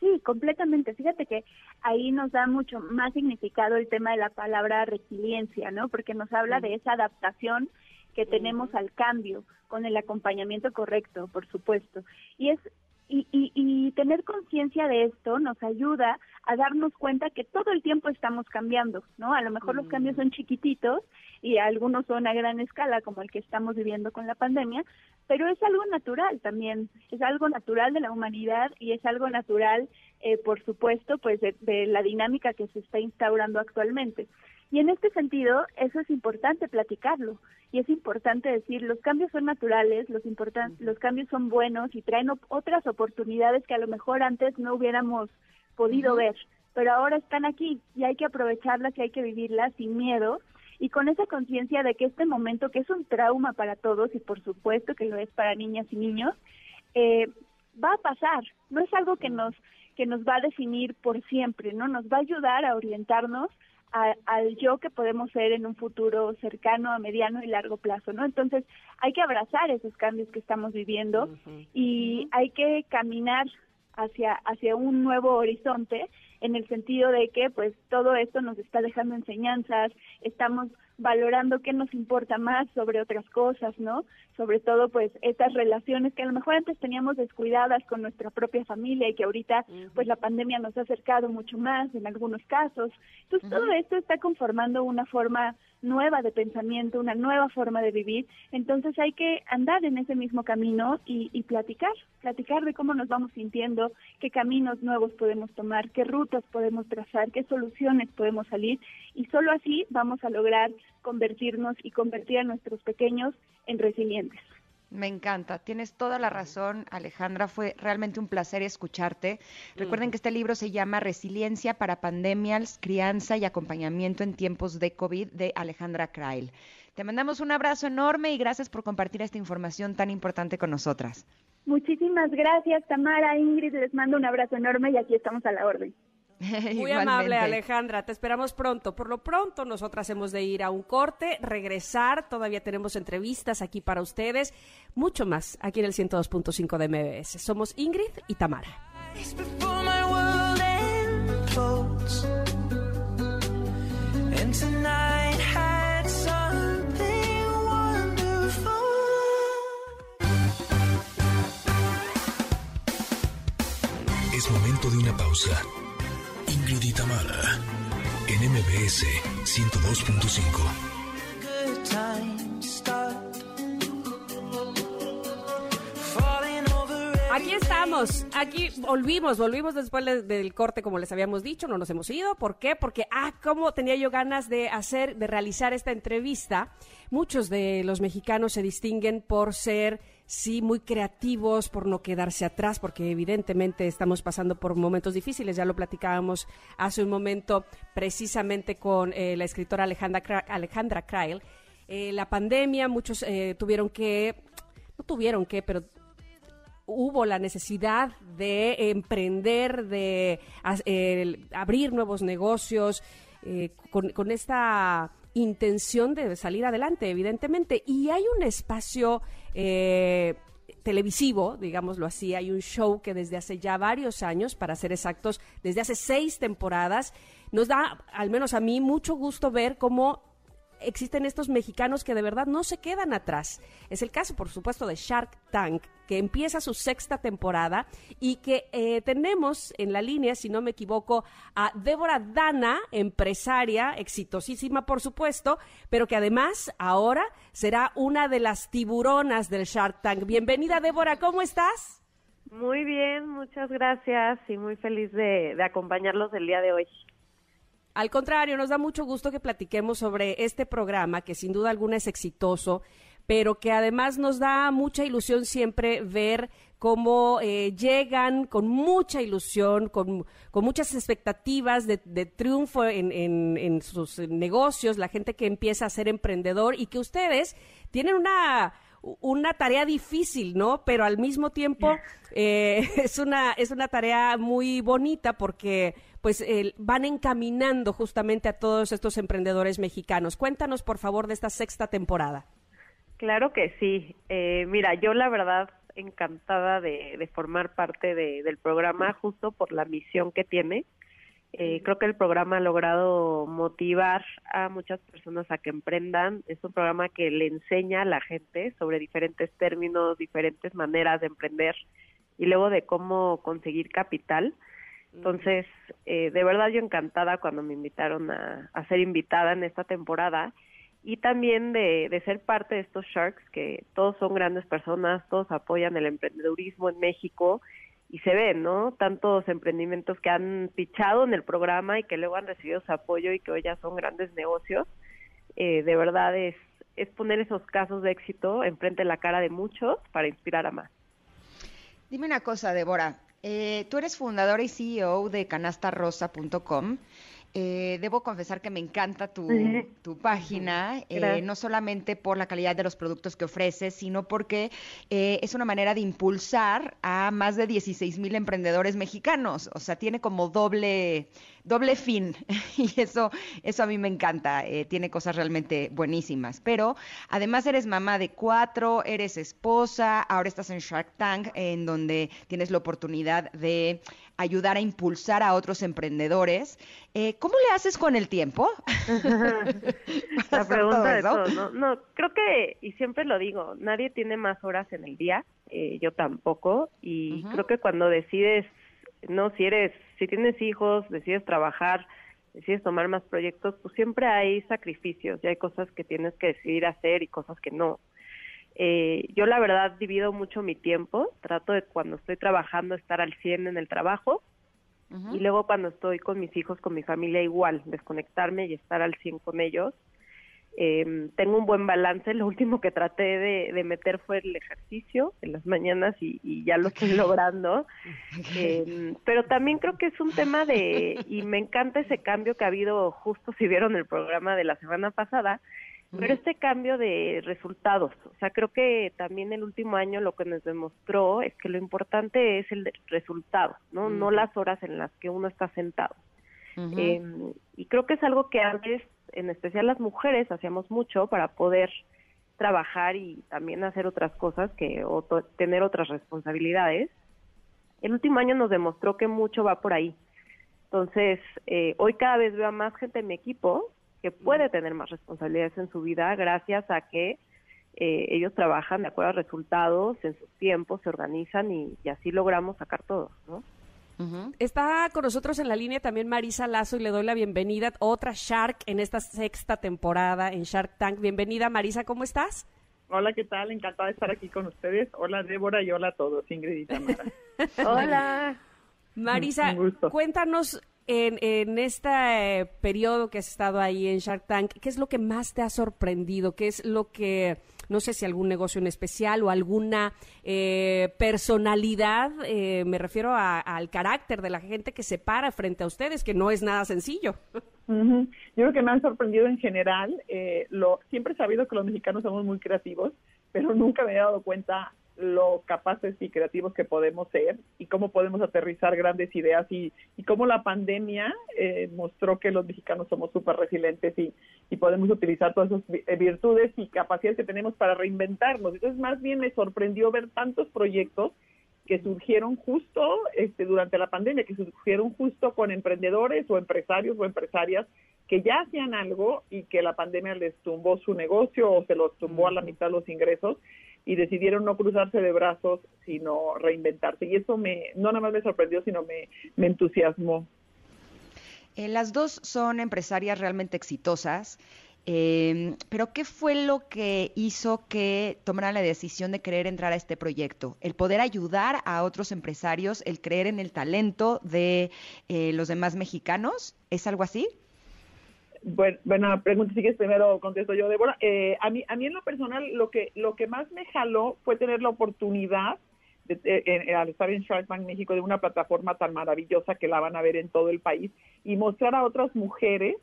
Sí, completamente. Fíjate que ahí nos da mucho más significado el tema de la palabra resiliencia, ¿no? Porque nos habla de esa adaptación que tenemos al cambio con el acompañamiento correcto, por supuesto. Y es y, y, y tener conciencia de esto nos ayuda a darnos cuenta que todo el tiempo estamos cambiando, ¿no? A lo mejor los cambios son chiquititos y algunos son a gran escala, como el que estamos viviendo con la pandemia, pero es algo natural también, es algo natural de la humanidad y es algo natural, eh, por supuesto, pues de, de la dinámica que se está instaurando actualmente. Y en este sentido, eso es importante platicarlo y es importante decir, los cambios son naturales, los, importan los cambios son buenos y traen op- otras oportunidades que a lo mejor antes no hubiéramos podido ver, pero ahora están aquí y hay que aprovecharlas y hay que vivirlas sin miedo y con esa conciencia de que este momento, que es un trauma para todos y por supuesto que lo es para niñas y niños, eh, va a pasar, no es algo que nos que nos va a definir por siempre, ¿no? Nos va a ayudar a orientarnos a- al yo que podemos ser en un futuro cercano, a mediano y largo plazo, ¿no? Entonces, hay que abrazar esos cambios que estamos viviendo y hay que caminar hacia hacia un nuevo horizonte en el sentido de que pues todo esto nos está dejando enseñanzas, estamos valorando qué nos importa más sobre otras cosas, ¿no? Sobre todo pues estas relaciones que a lo mejor antes teníamos descuidadas con nuestra propia familia y que ahorita pues la pandemia nos ha acercado mucho más en algunos casos. Entonces todo esto está conformando una forma nueva de pensamiento, una nueva forma de vivir. Entonces hay que andar en ese mismo camino y, platicar, platicar de cómo nos vamos sintiendo, qué caminos nuevos podemos tomar, qué rutas podemos trazar, qué soluciones podemos salir y solo así vamos a lograr convertirnos y convertir a nuestros pequeños en resilientes. Me encanta, tienes toda la razón, Alejandra. Fue realmente un placer escucharte. Recuerden que este libro se llama Resiliencia para Pandemias, Crianza y Acompañamiento en Tiempos de COVID de Alejandra Krail. Te mandamos un abrazo enorme y gracias por compartir esta información tan importante con nosotras. Muchísimas gracias, Tamara, Ingrid, les mando un abrazo enorme y aquí estamos a la orden. (laughs) Muy amable, Alejandra. Te esperamos pronto. Por lo pronto, nosotras hemos de ir a un corte, regresar. Todavía tenemos entrevistas aquí para ustedes. Mucho más aquí en el 102.5 de MBS. Somos Ingrid y Tamara. Es momento de una pausa. Ingrid y en MBS 102.5. Aquí estamos, aquí volvimos, volvimos después de- del corte como les habíamos dicho, no nos hemos ido. ¿Por qué? Porque, ah, cómo tenía yo ganas de hacer, de realizar esta entrevista. Muchos de los mexicanos se distinguen por ser, sí, muy creativos, por no quedarse atrás, porque evidentemente estamos pasando por momentos difíciles. Ya lo platicábamos hace un momento precisamente con eh, la escritora Alejandra, Alejandra Krail. Eh, la pandemia, muchos eh, tuvieron que, no tuvieron que, pero hubo la necesidad de emprender, de abrir nuevos negocios, eh, con, con esta intención de salir adelante, evidentemente. Y hay un espacio eh, televisivo, digámoslo así, hay un show que desde hace ya varios años, para ser exactos, desde hace seis temporadas, nos da, al menos a mí, mucho gusto ver cómo existen estos mexicanos que de verdad no se quedan atrás. Es el caso, por supuesto, de Shark Tank, que empieza su sexta temporada y que eh, tenemos en la línea, si no me equivoco, a Débora Dana, empresaria, exitosísima, por supuesto, pero que además ahora será una de las tiburonas del Shark Tank. Bienvenida, Débora, ¿cómo estás? Muy bien, muchas gracias y muy feliz de, de acompañarlos el día de hoy. Al contrario, nos da mucho gusto que platiquemos sobre este programa, que sin duda alguna es exitoso, pero que además nos da mucha ilusión siempre ver cómo eh, llegan con mucha ilusión, con, con muchas expectativas de, de triunfo en, en- en sus negocios, la gente que empieza a ser emprendedor y que ustedes tienen una una tarea difícil, ¿no? Pero al mismo tiempo eh, (laughs) es una es una tarea muy bonita porque pues el- van encaminando justamente a todos estos emprendedores mexicanos. Cuéntanos por favor de esta sexta temporada. Claro que sí. Eh, mira, yo la verdad encantada de, de formar parte de- del programa justo por la misión que tiene. Eh, creo que el programa ha logrado motivar a muchas personas a que emprendan. Es un programa que le enseña a la gente sobre diferentes términos, diferentes maneras de emprender y luego de cómo conseguir capital. Entonces, eh, de verdad yo encantada cuando me invitaron a, a ser invitada en esta temporada y también de, ser parte de estos Sharks, que todos son grandes personas, todos apoyan el emprendedurismo en México y se ven, ¿no? Tantos emprendimientos que han pichado en el programa y que luego han recibido su apoyo y que hoy ya son grandes negocios. Eh, de verdad es, es poner esos casos de éxito enfrente de la cara de muchos para inspirar a más. Dime una cosa, Débora. Eh, tú eres fundadora y CEO de canastarosa.com. Eh, debo confesar que me encanta tu, tu página, eh, no solamente por la calidad de los productos que ofreces, sino porque eh, es una manera de impulsar a más de 16 mil emprendedores mexicanos. O sea, tiene como doble, doble fin (laughs) y eso, eso a mí me encanta. eh, tiene cosas realmente buenísimas. Pero además eres mamá de cuatro, eres esposa, ahora estás en Shark Tank, en donde tienes la oportunidad de ayudar a impulsar a otros emprendedores. Eh, ¿Cómo le haces con el tiempo? (laughs) La pregunta de todo, ¿no? No, creo que, y siempre lo digo, nadie tiene más horas en el día, eh, yo tampoco, y creo que cuando decides, no, si eres, si tienes hijos, decides trabajar, decides tomar más proyectos, pues siempre hay sacrificios y hay cosas que tienes que decidir hacer y cosas que no. Eh, yo la verdad divido mucho mi tiempo, trato de cuando estoy trabajando estar al 100 en el trabajo, y luego cuando estoy con mis hijos, con mi familia igual, desconectarme y estar al 100 con ellos. Eh, tengo un buen balance, lo último que traté de, de meter fue el ejercicio en las mañanas y, y ya lo estoy (laughs) logrando. Eh, pero también creo que es un tema de, y me encanta ese cambio que ha habido justo si vieron el programa de la semana pasada, pero este cambio de resultados, o sea, creo que también el último año lo que nos demostró es que lo importante es el resultado, ¿no? No las horas en las que uno está sentado. Eh, y creo que es algo que antes, en especial las mujeres, hacíamos mucho para poder trabajar y también hacer otras cosas que o tener otras responsabilidades. El último año nos demostró que mucho va por ahí. Entonces, eh, hoy cada vez veo a más gente en mi equipo que puede tener más responsabilidades en su vida gracias a que eh, ellos trabajan de acuerdo a resultados, en sus tiempos, se organizan y, y así logramos sacar todo, ¿no? Está con nosotros en la línea también Marisa Lazo y le doy la bienvenida, otra Shark en esta sexta temporada en Shark Tank. Bienvenida Marisa, ¿cómo estás? Hola, ¿qué tal? Encantada de estar aquí con ustedes. Hola, Débora, y hola a todos, Ingrid y Tamara. (laughs) Hola. Marisa, cuéntanos en, en este eh, periodo que has estado ahí en Shark Tank, ¿qué es lo que más te ha sorprendido? ¿Qué es lo que, no sé si algún negocio en especial o alguna eh, personalidad, eh, me refiero a- al carácter de la gente que se para frente a ustedes, que no es nada sencillo? Yo creo que me han sorprendido en general. eh, lo Siempre he sabido que los mexicanos somos muy creativos, pero nunca me he dado cuenta lo capaces y creativos que podemos ser y cómo podemos aterrizar grandes ideas y, y cómo la pandemia eh, mostró que los mexicanos somos súper resilientes y, y podemos utilizar todas esas eh, virtudes y capacidades que tenemos para reinventarnos. Entonces, más bien me sorprendió ver tantos proyectos que surgieron justo este, durante la pandemia, que surgieron justo con emprendedores o empresarios o empresarias que ya hacían algo y que la pandemia les tumbó su negocio o se los tumbó a la mitad los ingresos y decidieron no cruzarse de brazos, sino reinventarse. Y eso me no nada más me sorprendió, sino me, me entusiasmó. Eh, las dos son empresarias realmente exitosas, eh, pero ¿qué fue lo que hizo que tomaran la decisión de querer entrar a este proyecto? El poder ayudar a otros empresarios, el creer en el talento de eh, los demás mexicanos, ¿es algo así? Bueno, buena pregunta, si primero contesto yo, Débora. Eh, a, mí, a mí en lo personal lo que, lo que más me jaló fue tener la oportunidad de, de- en- al estar en Shark Tank México de una plataforma tan maravillosa que la van a ver en todo el país y mostrar a otras mujeres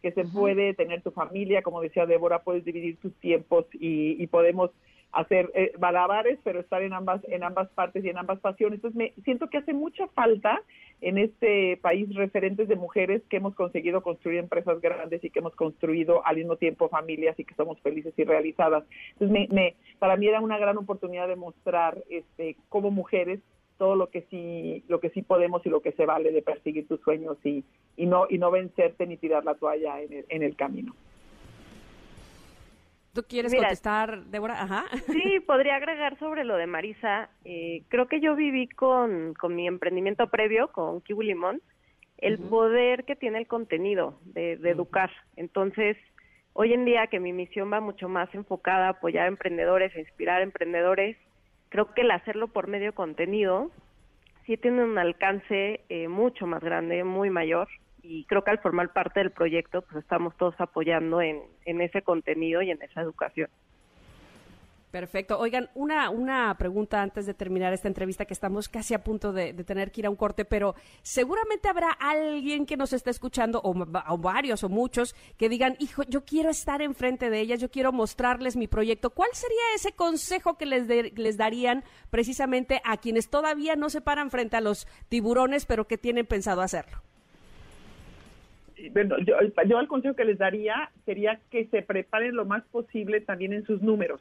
que se puede tener tu familia, como decía Débora, puedes dividir tus tiempos y, y podemos hacer eh, malabares, pero estar en ambas en ambas partes y en ambas pasiones. Entonces me siento que hace mucha falta en este país referentes de mujeres que hemos conseguido construir empresas grandes y que hemos construido al mismo tiempo familias y que somos felices y realizadas. Entonces me, me para mí era una gran oportunidad de mostrar este como mujeres todo lo que sí lo que sí podemos y lo que se vale de perseguir tus sueños y, y no y no vencerte ni tirar la toalla en el, en el camino. ¿Tú quieres Mira. contestar, Débora? Ajá. Sí, (laughs) podría agregar sobre lo de Marisa. Eh, creo que yo viví con, con mi emprendimiento previo, con Kiwi Limón, el poder que tiene el contenido de, de educar. Entonces, hoy en día que mi misión va mucho más enfocada a apoyar a emprendedores, a inspirar a emprendedores, creo que el hacerlo por medio de contenido sí tiene un alcance eh, mucho más grande, muy mayor. Y creo que al formar parte del proyecto, pues estamos todos apoyando en, en ese contenido y en esa educación. Perfecto. Oigan, una, una pregunta antes de terminar esta entrevista que estamos casi a punto de, tener que ir a un corte, pero seguramente habrá alguien que nos está escuchando, o, o varios o muchos, que digan, hijo, yo quiero estar enfrente de ellas, yo quiero mostrarles mi proyecto. ¿Cuál sería ese consejo que les, de- les darían precisamente a quienes todavía no se paran frente a los tiburones, pero que tienen pensado hacerlo? Bueno, yo, yo el consejo que les daría sería que se preparen lo más posible también en sus números,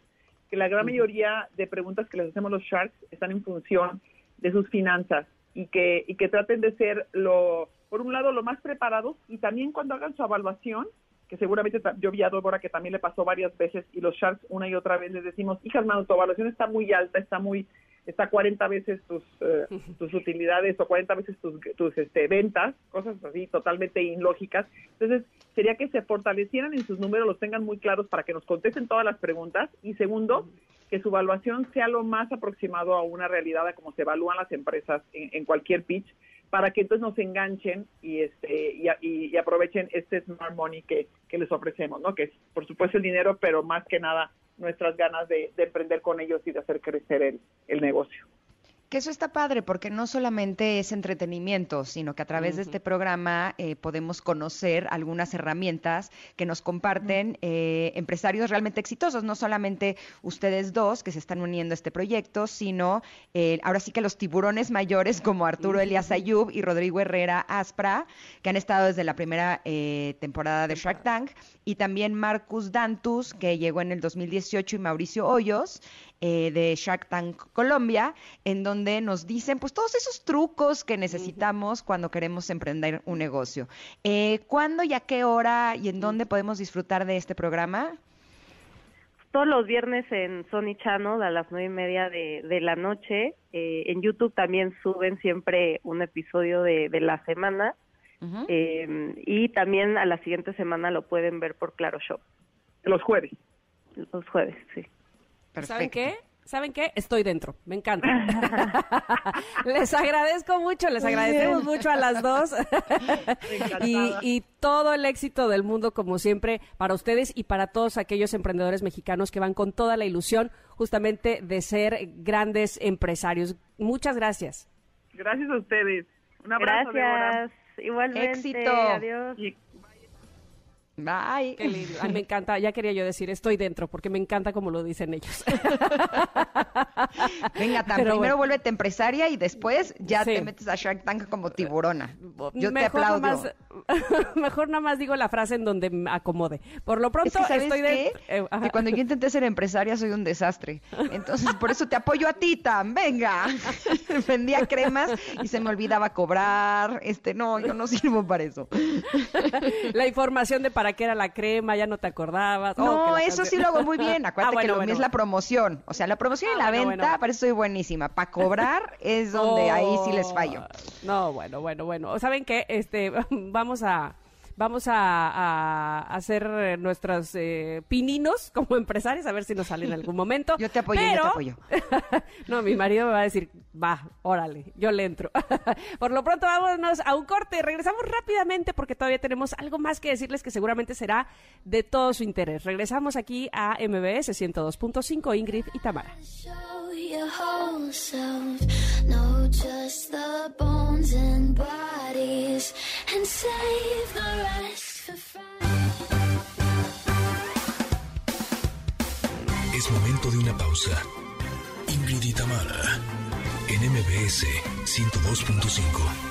que la gran mayoría de preguntas que les hacemos los Sharks están en función de sus finanzas y que, y que traten de ser, lo, por un lado, lo más preparados y también cuando hagan su evaluación, que seguramente yo vi a Débora que también le pasó varias veces y los Sharks una y otra vez les decimos, hijas, mano, tu evaluación está muy alta, está muy está 40 veces tus eh, (laughs) tus utilidades o 40 veces tus, tus este, ventas, cosas así totalmente ilógicas. Entonces, sería que se fortalecieran en sus números, los tengan muy claros para que nos contesten todas las preguntas. Y segundo, que su evaluación sea lo más aproximado a una realidad, a cómo se evalúan las empresas en, en cualquier pitch, para que entonces nos enganchen y este y, a- y- y aprovechen este smart money que, que les ofrecemos, ¿no? Que es, por supuesto, el dinero, pero más que nada nuestras ganas de, de emprender con ellos y de hacer crecer el, el negocio. Que eso está padre porque no solamente es entretenimiento, sino que a través de este programa eh, podemos conocer algunas herramientas que nos comparten eh, empresarios realmente exitosos, no solamente ustedes dos que se están uniendo a este proyecto, sino eh, ahora sí que los tiburones mayores como Arturo Elias Ayub y Rodrigo Herrera Aspra, que han estado desde la primera eh, temporada de Shark Tank, y también Marcus Dantus, que llegó en el 2018, y Mauricio Hoyos, eh, de Shark Tank Colombia, en donde nos dicen pues todos esos trucos que necesitamos cuando queremos emprender un negocio. Eh, ¿Cuándo y a qué hora y en dónde podemos disfrutar de este programa? todos los viernes en Sony Channel a las nueve y media de, de la noche. Eh, en YouTube también suben siempre un episodio de, de la semana. Eh, y también a la siguiente semana lo pueden ver por Claro Show, Los jueves. los jueves, sí. ¿Saben qué? ¿Saben qué? Estoy dentro. Me encanta. (laughs) (laughs) les agradezco mucho, les agradecemos mucho a las dos. (laughs) y, y todo el éxito del mundo, como siempre, para ustedes y para todos aquellos emprendedores mexicanos que van con toda la ilusión justamente de ser grandes empresarios. Muchas gracias. Gracias a ustedes. Un abrazo. Gracias. Igualmente. Éxito. Adiós. Y Bye. Qué lindo. Ay, me encanta, ya quería yo decir, estoy dentro, porque me encanta como lo dicen ellos. (laughs) Venga, tan Pero primero bueno. vuélvete empresaria y después ya Sí. te metes a Shark Tank como tiburona. Yo te mejor aplaudo. Nada más, (laughs) mejor nada más digo la frase en donde me acomode. Por lo pronto Es que, ¿sabes estoy dentro. eh, que cuando yo intenté ser empresaria soy un desastre. Entonces, por eso te apoyo a ti, Tam. Venga. (laughs) Vendía cremas y se me olvidaba cobrar. Este, no, yo no sirvo para eso. La información de para qué era la crema, ya no te acordabas. Oh, No, la eso sí lo hago muy (laughs) bien. Acuérdate Ah, bueno, que lo mío bueno. es la promoción. O sea, la promoción y Ah, la bueno, venta, bueno. para eso soy buenísima. Para cobrar es donde ahí sí les fallo. (laughs) Oh, No, bueno, bueno, bueno. ¿Saben qué? Este, (laughs) vamos a vamos a, a hacer eh, nuestros eh, pininos (laughs) como empresarios, a ver si nos sale en algún momento. Yo te apoyo, yo te Pero- apoyo. (laughs) no, mi marido me va a decir, va, órale, yo le entro. (laughs) Por lo pronto, vámonos a un corte. Regresamos rápidamente porque todavía tenemos algo más que decirles que seguramente será de todo su interés. Regresamos aquí a MBS 102.5, Ingrid y Tamara. Es momento de una pausa. Ingrid y Tamara, en MBS 102.5.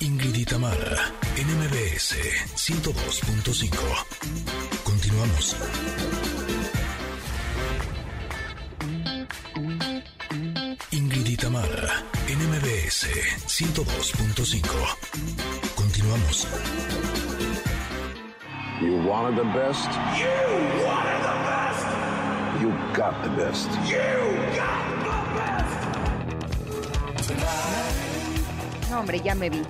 Ingrid y Tamara, en MBS 102.5. Continuamos. Y Tamara, en MBS 102.5. Continuamos. You wanted the best? You wanted the best! You got the best. No, hombre, ya me vi.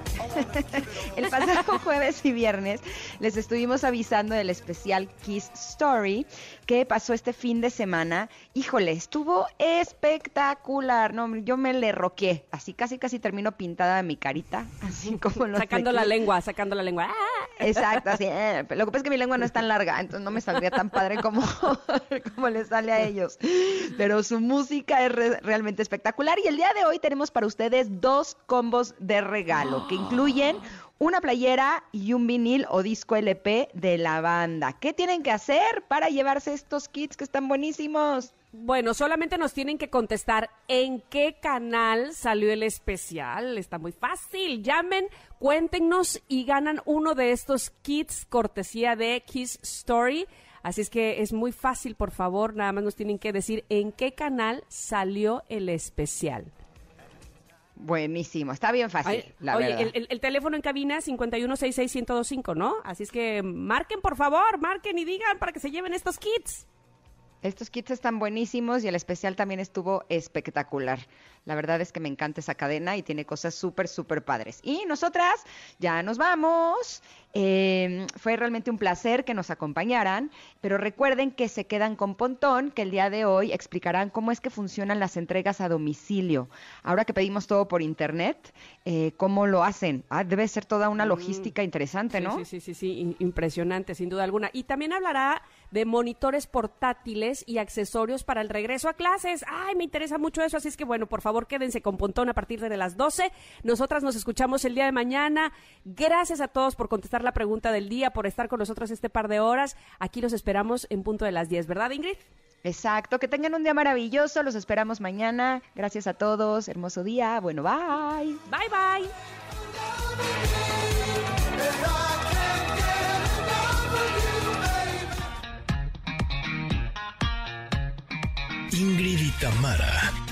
(laughs) El pasado (laughs) jueves y viernes les estuvimos avisando del especial Kiss Story que pasó este fin de semana. Híjole, estuvo espectacular. No, hombre, yo me le roqué. Así casi casi termino pintada mi carita, (laughs) así como los de Sacando la lengua, sacando la lengua. ¡Ah! Exacto, así. eh, Lo que pasa es que mi lengua no es tan larga, entonces no me saldría tan padre como, como le sale a ellos. Pero su música es re- realmente espectacular. Y el día de hoy tenemos para ustedes dos combos de regalo que incluyen una playera y un vinil o disco LP de la banda. ¿Qué tienen que hacer para llevarse estos kits que están buenísimos? Bueno, solamente nos tienen que contestar en qué canal salió el especial. Está muy fácil. Llamen, cuéntenos y ganan uno de estos kits cortesía de Kiss Story. Así es que es muy fácil, por favor. Nada más nos tienen que decir en qué canal salió el especial. Buenísimo, está bien fácil, Ay, la oye, verdad. el, el- el teléfono en cabina es 51661025, ¿no? Así es que marquen, por favor, marquen y digan para que se lleven estos kits. Estos kits están buenísimos y el especial también estuvo espectacular. La verdad es que me encanta esa cadena y tiene cosas súper, súper padres. Y nosotras ya nos vamos. Eh, fue realmente un placer que nos acompañaran, pero recuerden que se quedan con Pontón, que el día de hoy explicarán cómo es que funcionan las entregas a domicilio. Ahora que pedimos todo por internet, eh, ¿cómo lo hacen? Ah, debe ser toda una logística interesante, Sí, ¿no? Sí, sí, sí, sí, impresionante, sin duda alguna. Y también hablará de monitores portátiles y accesorios para el regreso a clases. Ay, me interesa mucho eso, así es que bueno, por favor, quédense con Pontón a partir de las 12. Nosotras nos escuchamos el día de mañana. Gracias a todos por contestar la pregunta del día, por estar con nosotros este par de horas. Aquí los esperamos en punto de las 10, ¿verdad, Ingrid? Exacto, que tengan un día maravilloso, los esperamos mañana. Gracias a todos, hermoso día, bueno, bye. Bye, bye. Ingrid y Tamara